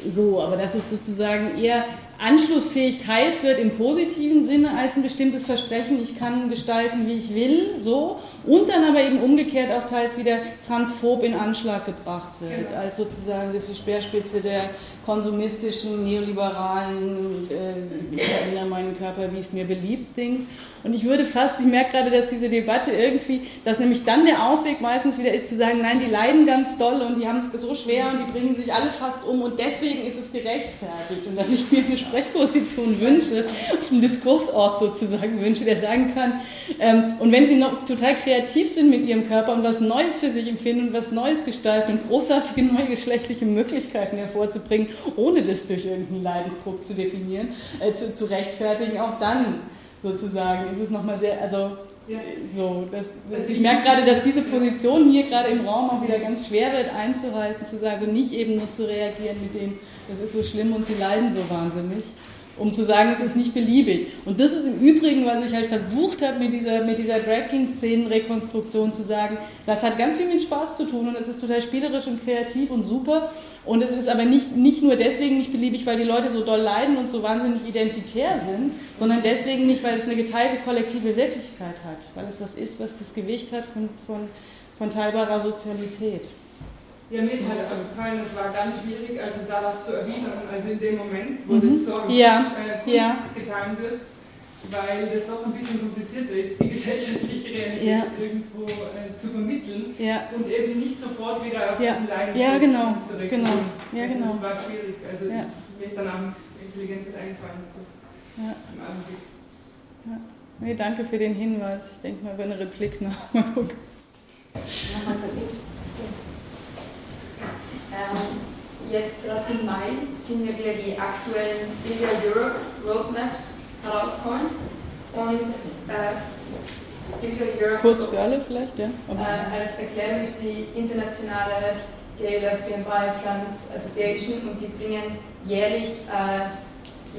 Speaker 2: so, aber das ist sozusagen eher anschlussfähig, teils wird im positiven Sinne als ein bestimmtes Versprechen, ich kann gestalten, wie ich will, so, und dann aber eben umgekehrt auch teils wieder transphob in Anschlag gebracht wird, genau. als sozusagen das die Speerspitze der konsumistischen, neoliberalen, äh, ich erinnere meinen Körper, wie es mir beliebt, Dings. Und ich würde fast, ich merke gerade, dass diese Debatte irgendwie, dass nämlich dann der Ausweg meistens wieder ist zu sagen, nein, die leiden ganz doll und die haben es so schwer und die bringen sich alle fast um und deswegen ist es gerechtfertigt. Und dass ich mir eine Sprechposition wünsche, auf einem Diskursort sozusagen wünsche, der sagen kann, ähm, und wenn sie noch total kreativ sind mit ihrem Körper und was Neues für sich empfinden und was Neues gestalten und großartige [LAUGHS] neue geschlechtliche Möglichkeiten hervorzubringen, ohne das durch irgendeinen Leidensdruck zu definieren, äh, zu, zu rechtfertigen, auch dann sozusagen ist es nochmal sehr, also ja. so, das, das, ich merke gerade, dass diese Position hier gerade im Raum auch wieder ganz schwer wird einzuhalten, zu sagen, also nicht eben nur zu reagieren mit dem, das ist so schlimm und sie leiden so wahnsinnig, um zu sagen, es ist nicht beliebig. Und das ist im Übrigen, was ich halt versucht habe mit dieser, mit dieser Drag King-Szenen-Rekonstruktion zu sagen, das hat ganz viel mit Spaß zu tun und es ist total spielerisch und kreativ und super. Und es ist aber nicht, nicht nur deswegen nicht beliebig, weil die Leute so doll leiden und so wahnsinnig identitär sind, sondern deswegen nicht, weil es eine geteilte kollektive Wirklichkeit hat, weil es was ist, was das Gewicht hat von, von, von teilbarer Sozialität.
Speaker 5: Ja, mir ist halt aufgefallen, es war ganz schwierig, also da was zu erwidern, also in dem Moment, wo mhm. das so
Speaker 2: ja.
Speaker 5: äh, ja. getan wird, weil das doch ein bisschen komplizierter ist, die [LAUGHS] gesellschaftliche Realität ja. irgendwo äh, zu vermitteln
Speaker 2: ja.
Speaker 5: und eben nicht sofort wieder auf ja. diesen Leiden
Speaker 2: ja, genau.
Speaker 5: zurückzukommen.
Speaker 2: Genau. Ja,
Speaker 5: also
Speaker 2: genau.
Speaker 5: Das war schwierig, also ja. mir ist dann auch nichts Intelligentes eingefallen so ja. im Augenblick.
Speaker 2: Ja. Nee, danke für den Hinweis. Ich denke mal über eine Replik nach. Mal gucken.
Speaker 4: Ähm, jetzt gerade im Mai sind ja wieder die aktuellen Billiard Europe Roadmaps herausgekommen. Und äh,
Speaker 2: Kurz für alle vielleicht, ja.
Speaker 3: Äh, als Erklärung ist die internationale Gay, Lesbian, Bi, Trans Association und die bringen jährlich äh,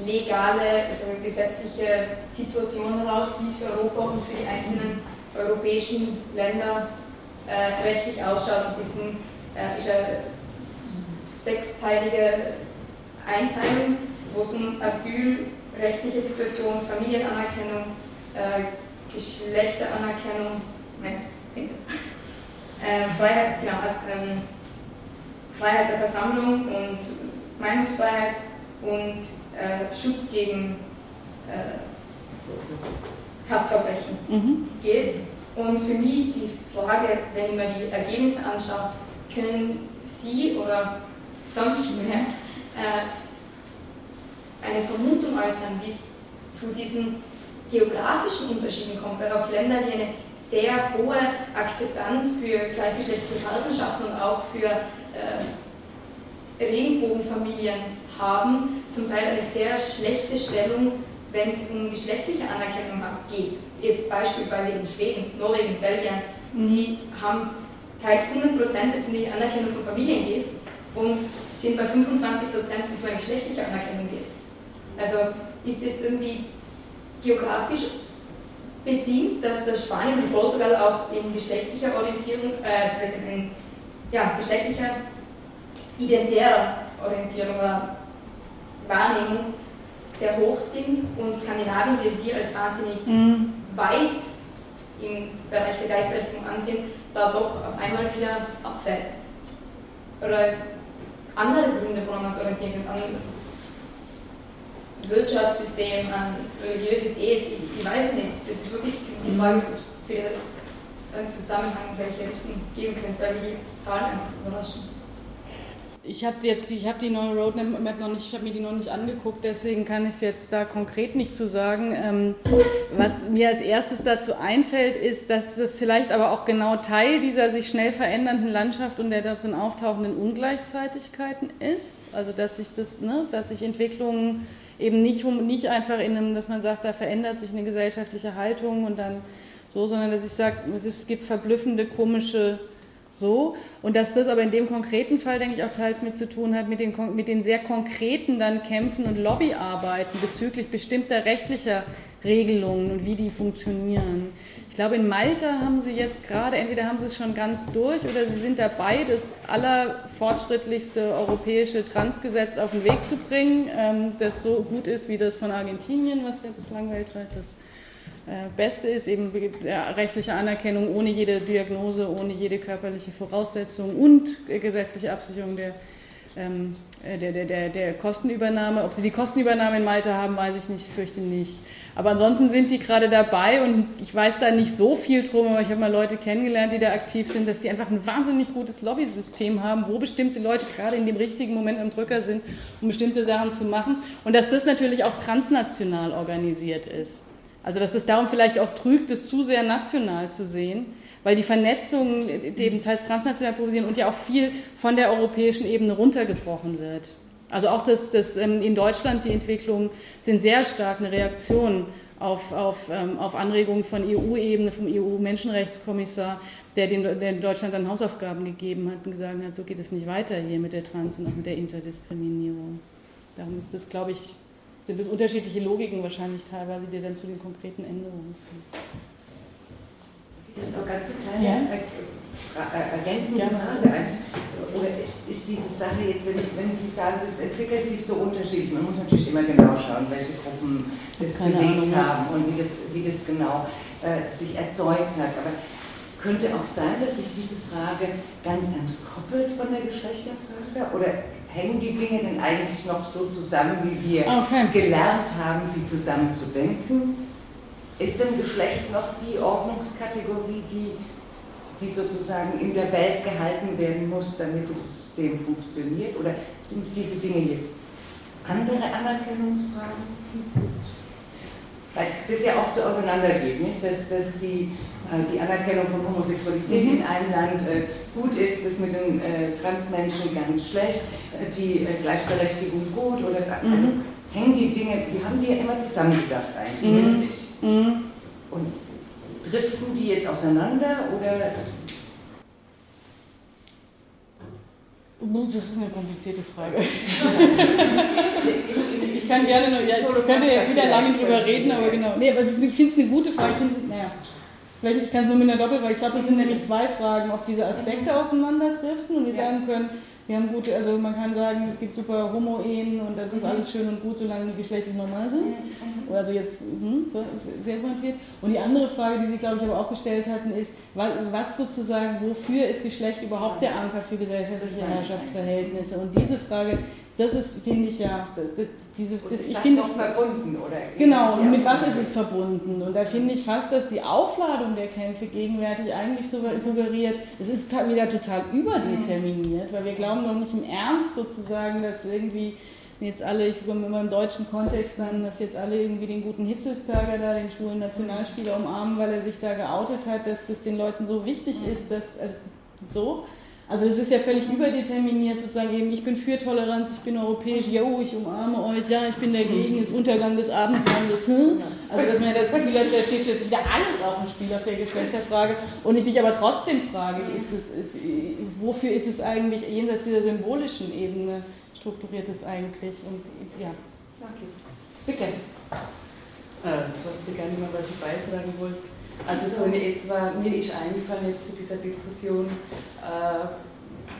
Speaker 3: legale, also gesetzliche Situationen raus, wie es für Europa und für die einzelnen europäischen Länder äh, rechtlich ausschaut. Und das äh, ist eine sechsteilige Einteilung, wo es um asylrechtliche Situation, Familienanerkennung, äh, Geschlechteranerkennung, äh, Freiheit, genau, ähm, Freiheit der Versammlung und Meinungsfreiheit und äh, Schutz gegen äh, Hassverbrechen mhm. geht. Und für mich die Frage, wenn ich mir die Ergebnisse anschaue, können Sie oder mehr äh, eine Vermutung äußern, wie es zu diesen geografischen Unterschieden kommt, weil auch Länder, die eine sehr hohe Akzeptanz für gleichgeschlechtliche Partnerschaften und auch für äh, Regenbogenfamilien haben, zum Teil eine sehr schlechte Stellung, wenn es um geschlechtliche Anerkennung geht. Jetzt beispielsweise in Schweden, Norwegen, Belgien, die haben teils 100 Prozent, wenn es um die Anerkennung von Familien geht und sind bei 25 Prozent, wenn es um eine geschlechtliche Anerkennung geht. Also ist es irgendwie geografisch bedingt, dass das Spanien und Portugal auch in geschlechtlicher Orientierung, äh, also in ja, geschlechtlicher identitärer Orientierung oder Wahrnehmung sehr hoch sind und Skandinavien, den wir als wahnsinnig mhm. weit im Bereich der Gleichberechtigung ansehen, da doch auf einmal wieder abfällt. Oder andere Gründe, woran man es orientieren kann, an Wirtschaftssystem, an Religiosität, ich, ich, weiß es nicht. Das ist wirklich die mhm. Frage, ob es für einen Zusammenhang welche Richtung geben könnte, weil wir die Zahlen einfach überraschen.
Speaker 2: Ich habe jetzt, ich habe die neue Roadmap noch nicht, ich habe mir die noch nicht angeguckt, deswegen kann ich es jetzt da konkret nicht zu sagen. Ähm, was mir als erstes dazu einfällt, ist, dass das vielleicht aber auch genau Teil dieser sich schnell verändernden Landschaft und der darin auftauchenden Ungleichzeitigkeiten ist. Also dass sich das, ne, dass sich Entwicklungen eben nicht, nicht einfach in einem, dass man sagt, da verändert sich eine gesellschaftliche Haltung und dann so, sondern dass ich sage, es, es gibt verblüffende, komische so. Und dass das aber in dem konkreten Fall, denke ich, auch teils mit zu tun hat, mit den, mit den sehr konkreten dann Kämpfen und Lobbyarbeiten bezüglich bestimmter rechtlicher Regelungen und wie die funktionieren. Ich glaube, in Malta haben sie jetzt gerade, entweder haben sie es schon ganz durch oder sie sind dabei, das allerfortschrittlichste europäische Transgesetz auf den Weg zu bringen, ähm, das so gut ist wie das von Argentinien, was ja bislang weltweit das Beste ist eben rechtliche Anerkennung ohne jede Diagnose, ohne jede körperliche Voraussetzung und gesetzliche Absicherung der, ähm, äh, der, der, der, der Kostenübernahme. Ob sie die Kostenübernahme in Malta haben, weiß ich nicht, fürchte nicht. Aber ansonsten sind die gerade dabei und ich weiß da nicht so viel drum, aber ich habe mal Leute kennengelernt, die da aktiv sind, dass sie einfach ein wahnsinnig gutes Lobbysystem haben, wo bestimmte Leute gerade in dem richtigen Moment am Drücker sind, um bestimmte Sachen zu machen. Und dass das natürlich auch transnational organisiert ist. Also dass es darum vielleicht auch trügt, es zu sehr national zu sehen, weil die Vernetzung eben teils transnational produzieren und ja auch viel von der europäischen Ebene runtergebrochen wird. Also auch das, das ähm, in Deutschland die Entwicklungen sind sehr stark eine Reaktion auf, auf, ähm, auf Anregungen von EU-Ebene, vom EU-Menschenrechtskommissar, der, den, der Deutschland dann Hausaufgaben gegeben hat und gesagt hat, so geht es nicht weiter hier mit der Trans- und auch mit der Interdiskriminierung. Darum ist das, glaube ich, sind es unterschiedliche Logiken wahrscheinlich teilweise, die dann zu den konkreten Änderungen führen.
Speaker 1: Noch ganz eine kleine ja? ergänzende ja. Frage. Oder ist diese Sache jetzt, wenn, ich, wenn Sie sagen, es entwickelt sich so unterschiedlich, man muss natürlich immer genau schauen, welche Gruppen das Keine bewegt Ahnung. haben und wie das, wie das genau äh, sich erzeugt hat. Aber könnte auch sein, dass sich diese Frage ganz entkoppelt von der Geschlechterfrage? Oder hängen die Dinge denn eigentlich noch so zusammen, wie wir okay. gelernt haben, sie zusammen zu denken? Ist denn Geschlecht noch die Ordnungskategorie, die, die sozusagen in der Welt gehalten werden muss, damit dieses System funktioniert? Oder sind diese Dinge jetzt andere Anerkennungsfragen? Weil das ja oft so auseinandergeht, nicht? Dass, dass die die Anerkennung von Homosexualität mhm. in einem Land äh, gut ist, das mit den äh, Transmenschen ganz schlecht, die Gleichberechtigung gut oder so. Mhm. Also hängen die Dinge, wir haben die ja immer zusammengedacht eigentlich, mhm. Mhm. Und driften die jetzt auseinander oder
Speaker 2: Das ist eine komplizierte Frage. [LAUGHS] ich kann gerne noch, ja, ich könnte jetzt wieder lange drüber reden, aber genau. Nee, aber ist, ich finde es eine gute Frage. Ich, naja, ich kann es nur mit einer Doppel, weil ich glaube, das sind nämlich zwei Fragen, ob diese Aspekte aufeinanderdriften und wir sagen können, wir haben gute, also man kann sagen, es gibt super Homo-Ehen und das ist mhm. alles schön und gut, solange die geschlechtlich normal sind. Mhm. Also jetzt hm, so, sehr pointiert. Und die andere Frage, die Sie, glaube ich, aber auch gestellt hatten, ist, was sozusagen, wofür ist Geschlecht überhaupt der Anker für gesellschaftliche Herrschaftsverhältnisse? Und diese Frage, das ist, finde ich ja, diese, das,
Speaker 1: ist
Speaker 2: ich finde
Speaker 1: es verbunden oder?
Speaker 2: Genau, und mit was ist es verbunden? Und da finde ich fast, dass die Aufladung der Kämpfe gegenwärtig eigentlich suggeriert, es ist wieder total überdeterminiert, weil wir glauben doch nicht im Ernst sozusagen, dass irgendwie jetzt alle, ich komme immer im deutschen Kontext dann, dass jetzt alle irgendwie den guten Hitzelsberger da, den schwulen Nationalspieler umarmen, weil er sich da geoutet hat, dass das den Leuten so wichtig ist, dass also so. Also es ist ja völlig überdeterminiert, sozusagen eben, ich bin für Toleranz, ich bin europäisch, yo, ich umarme euch, ja, ich bin dagegen, das Untergang des Abendlandes, hm? Also dass man das Gefühl hat, da steht jetzt wieder alles auf dem Spiel auf der Geschlechterfrage. Und ich mich aber trotzdem frage, ist es, wofür ist es eigentlich jenseits dieser symbolischen Ebene strukturiert es eigentlich? Und ja.
Speaker 9: Okay. Bitte. Äh, jetzt weiß ich gar nicht mehr, was ich beitragen wollte. Also so in etwa, mir ist eingefallen jetzt zu dieser Diskussion, äh,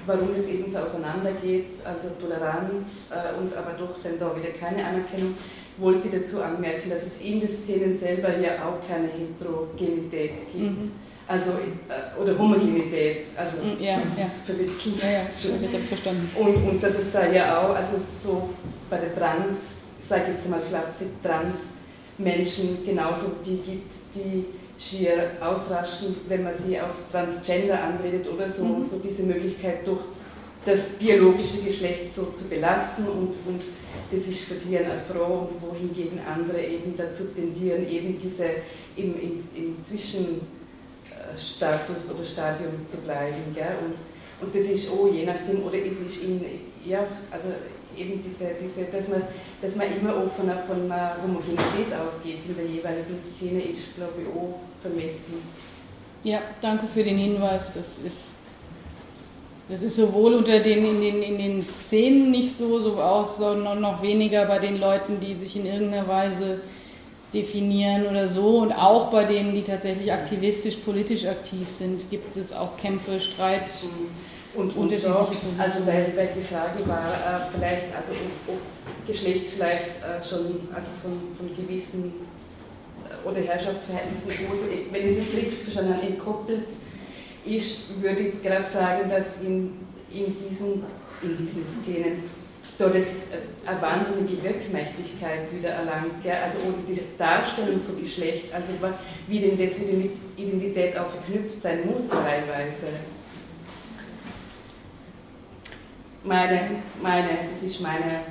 Speaker 9: warum es eben so auseinandergeht, also Toleranz äh, und aber doch dann da wieder keine Anerkennung, wollte dazu anmerken, dass es in den Szenen selber ja auch keine Heterogenität gibt. Mhm. Also, äh, oder Homogenität, also
Speaker 2: mhm, ja,
Speaker 9: das
Speaker 2: ja.
Speaker 9: verwechseln.
Speaker 2: Ja, ja, ich habe verstanden.
Speaker 9: Und, und dass es da ja auch, also so bei der Trans, sage ich jetzt mal flapsig, Trans-Menschen genauso die gibt, die schier ausraschen, wenn man sie auf Transgender anredet oder so, mhm. so diese Möglichkeit durch das biologische Geschlecht so zu belassen und, und das ist für die eine Frau, wohingegen andere eben dazu tendieren, eben diese im, im, im Zwischenstatus oder Stadium zu bleiben. Gell? Und, und das ist auch je nachdem, oder ist es in, ja, also eben diese, diese dass, man, dass man immer einer, von einer Homogenität ausgeht in der jeweiligen Szene, ist, glaube ich, auch vermessen.
Speaker 2: Ja, danke für den Hinweis. Das ist, das ist sowohl unter den in, den in den Szenen nicht so, so aus, sondern noch weniger bei den Leuten, die sich in irgendeiner Weise definieren oder so und auch bei denen, die tatsächlich aktivistisch, politisch aktiv sind, gibt es auch Kämpfe, Streit. Mhm
Speaker 9: und, und doch, also weil, weil die Frage war, äh, vielleicht, also ob, ob Geschlecht vielleicht äh, schon also von, von gewissen oder Herrschaftsverhältnissen, also, wenn ich es jetzt richtig verstanden habe, entkoppelt ist, würde ich gerade sagen, dass in, in, diesen, in diesen Szenen so das äh, eine wahnsinnige Wirkmächtigkeit wieder erlangt, gell? also oder die Darstellung von Geschlecht, also wie denn das wieder mit Identität auch verknüpft sein muss teilweise. meine, meine, das ist meine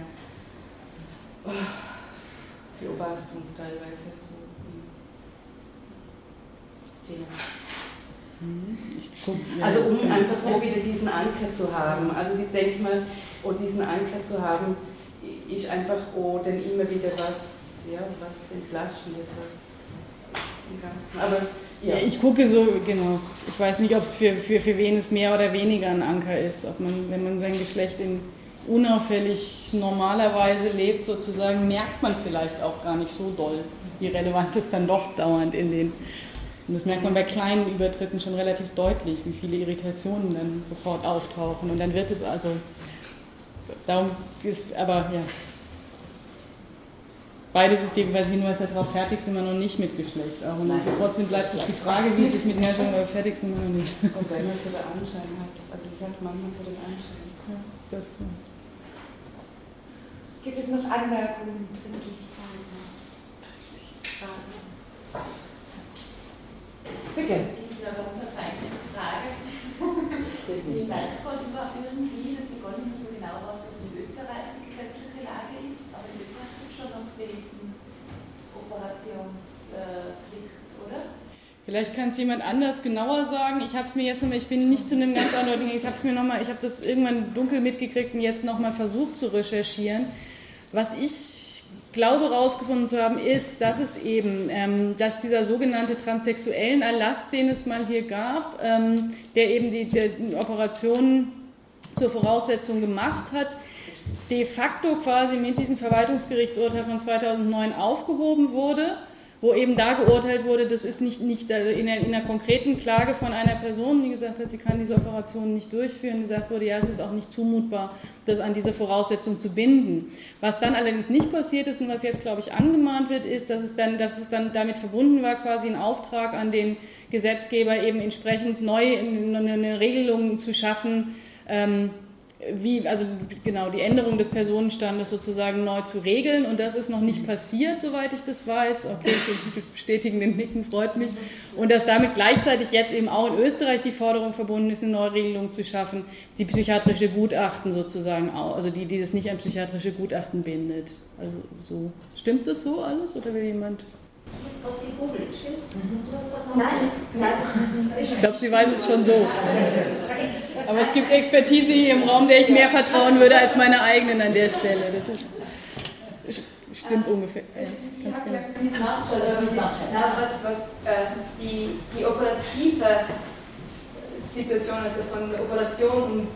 Speaker 9: oh, Beobachtung teilweise. Szene. Also um einfach auch wieder diesen Anker zu haben. Also ich denke mal, oh, diesen Anker zu haben, ist einfach auch dann immer wieder was, ja, was Entlastendes, was im Ganzen. Aber
Speaker 2: ja. ja. ich gucke so, genau. Ich weiß nicht, ob es für, für, für wen es mehr oder weniger ein Anker ist. Ob man, wenn man sein Geschlecht in unauffällig normalerweise lebt, sozusagen, merkt man vielleicht auch gar nicht so doll, wie relevant es dann doch dauernd in den. Und das merkt man bei kleinen Übertritten schon relativ deutlich, wie viele Irritationen dann sofort auftauchen. Und dann wird es also, darum ist, aber ja, Beides ist jedenfalls Hinweis darauf, fertig sind wir noch nicht mit Geschlecht. Auch. Und ist, trotzdem bleibt es die Frage, wie sich mit Herrschung, aber fertig sind wir noch nicht.
Speaker 9: Und wenn man so den Anschein hat, also es hat manchmal so den Anschein.
Speaker 2: Ja, das klar.
Speaker 8: Gibt es noch Anmerkungen, Dringlichkeiten?
Speaker 3: Fragen?
Speaker 8: Bitte.
Speaker 10: Ich habe ganz eine Frage. Ich merke von über irgendwie, dass ich gar nicht mehr so genau weiß, was in Österreich die gesetzliche Lage ist, aber in Österreich schon noch diesen Operationspflicht, oder?
Speaker 2: Vielleicht kann es jemand anders genauer sagen. Ich habe es mir jetzt nochmal, ich bin nicht zu einem ganz anderen, ich habe es mir nochmal, ich habe das irgendwann dunkel mitgekriegt und jetzt nochmal versucht zu recherchieren. Was ich glaube herausgefunden zu haben, ist, dass es eben, ähm, dass dieser sogenannte transsexuellen Erlass, den es mal hier gab, ähm, der eben die, die Operationen zur Voraussetzung gemacht hat, de facto quasi mit diesem Verwaltungsgerichtsurteil von 2009 aufgehoben wurde wo eben da geurteilt wurde, das ist nicht, nicht also in, einer, in einer konkreten Klage von einer Person, die gesagt hat, sie kann diese Operation nicht durchführen, gesagt wurde, ja, es ist auch nicht zumutbar, das an diese Voraussetzung zu binden. Was dann allerdings nicht passiert ist und was jetzt, glaube ich, angemahnt wird, ist, dass es dann, dass es dann damit verbunden war, quasi ein Auftrag an den Gesetzgeber, eben entsprechend neu eine Regelung zu schaffen, ähm, wie, also genau, die Änderung des Personenstandes sozusagen neu zu regeln. Und das ist noch nicht passiert, soweit ich das weiß. Okay, Sie bestätigen den Nicken, freut mich. Und dass damit gleichzeitig jetzt eben auch in Österreich die Forderung verbunden ist, eine Neuregelung zu schaffen, die psychiatrische Gutachten sozusagen auch, also die, die das nicht an psychiatrische Gutachten bindet. Also so. Stimmt das so alles oder will jemand?
Speaker 8: Nein, nein.
Speaker 2: Ich glaube, sie weiß es schon so. Aber es gibt Expertise hier im Raum, der ich mehr vertrauen würde als meine eigenen an der Stelle. Das ist stimmt ungefähr.
Speaker 3: Ich habe vielleicht ein bisschen nachschauen, was, was äh, die, die operative Situation, also von der Operation und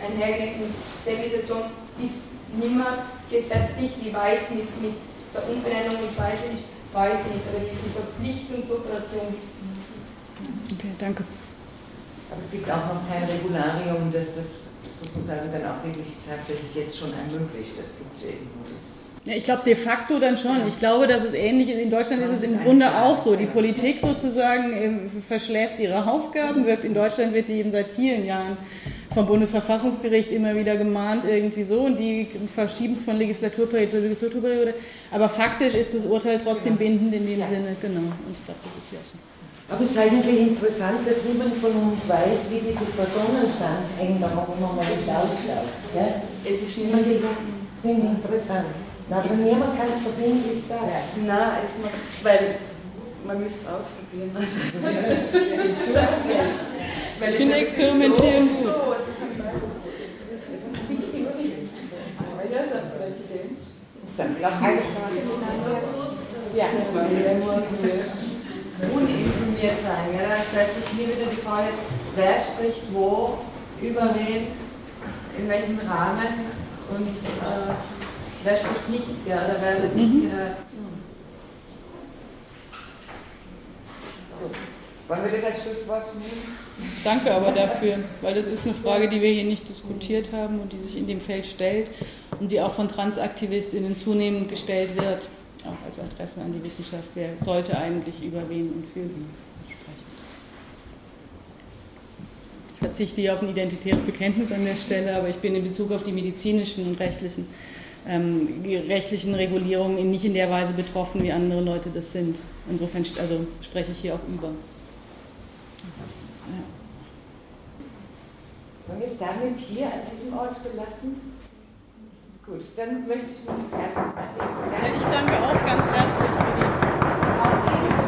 Speaker 3: einhergehenden Sterilisation, ist nicht mehr gesetzlich, wie weit mit, mit der Umbenennung und so weiter ist weiß ich nicht, aber die Verpflichtung zur Operation gibt es nicht.
Speaker 2: Okay, danke.
Speaker 1: Aber es gibt auch noch kein Regularium, das das sozusagen dann auch wirklich tatsächlich jetzt schon ermöglicht. Es gibt irgendwo dieses.
Speaker 2: Ja, ich glaube de facto dann schon. Ich glaube, dass es ähnlich ist. In Deutschland ist es im Grunde auch so. Die Politik sozusagen ähm, verschläft ihre Aufgaben, in Deutschland wird die eben seit vielen Jahren vom Bundesverfassungsgericht immer wieder gemahnt, irgendwie so, und die verschieben es von Legislaturperiode zu Legislaturperiode. Aber faktisch ist das Urteil trotzdem ja. bindend in dem ja. Sinne, genau. Und ich glaube, das ist ja so.
Speaker 6: Aber es ist eigentlich interessant, dass niemand von uns weiß, wie diese Personenstandsänderung normal ausschaut. Ja?
Speaker 9: Es ist niemand gebunden.
Speaker 6: Finde interessant. Na, aber niemand kann es verbindlich sagen.
Speaker 9: Nein, es macht, weil man müsste es ausprobieren. [LAUGHS] [LAUGHS]
Speaker 2: ich finde experimentieren gut.
Speaker 6: Ja, das war wieder nur uninformiert sein. Ja, da stellt sich mir wieder die Frage, wer spricht wo, über wen, in welchem Rahmen und äh, wer spricht nicht, ja, oder wer wird nicht gehört. Wollen wir das als Schlusswort nehmen?
Speaker 2: Danke aber dafür, weil das ist eine Frage, die wir hier nicht diskutiert haben und die sich in dem Feld stellt und die auch von Transaktivistinnen zunehmend gestellt wird, auch als Adresse an die Wissenschaft. Wer sollte eigentlich über wen und für wen sprechen? Ich verzichte hier auf ein identitäres Bekenntnis an der Stelle, aber ich bin in Bezug auf die medizinischen und rechtlichen, ähm, rechtlichen Regulierungen nicht in der Weise betroffen, wie andere Leute das sind. Insofern also spreche ich hier auch über.
Speaker 1: Wollen wir es damit hier an diesem Ort belassen? Gut, dann möchte ich noch ein erstes Mal. Ich danke auch ganz herzlich für die Aufmerksamkeit.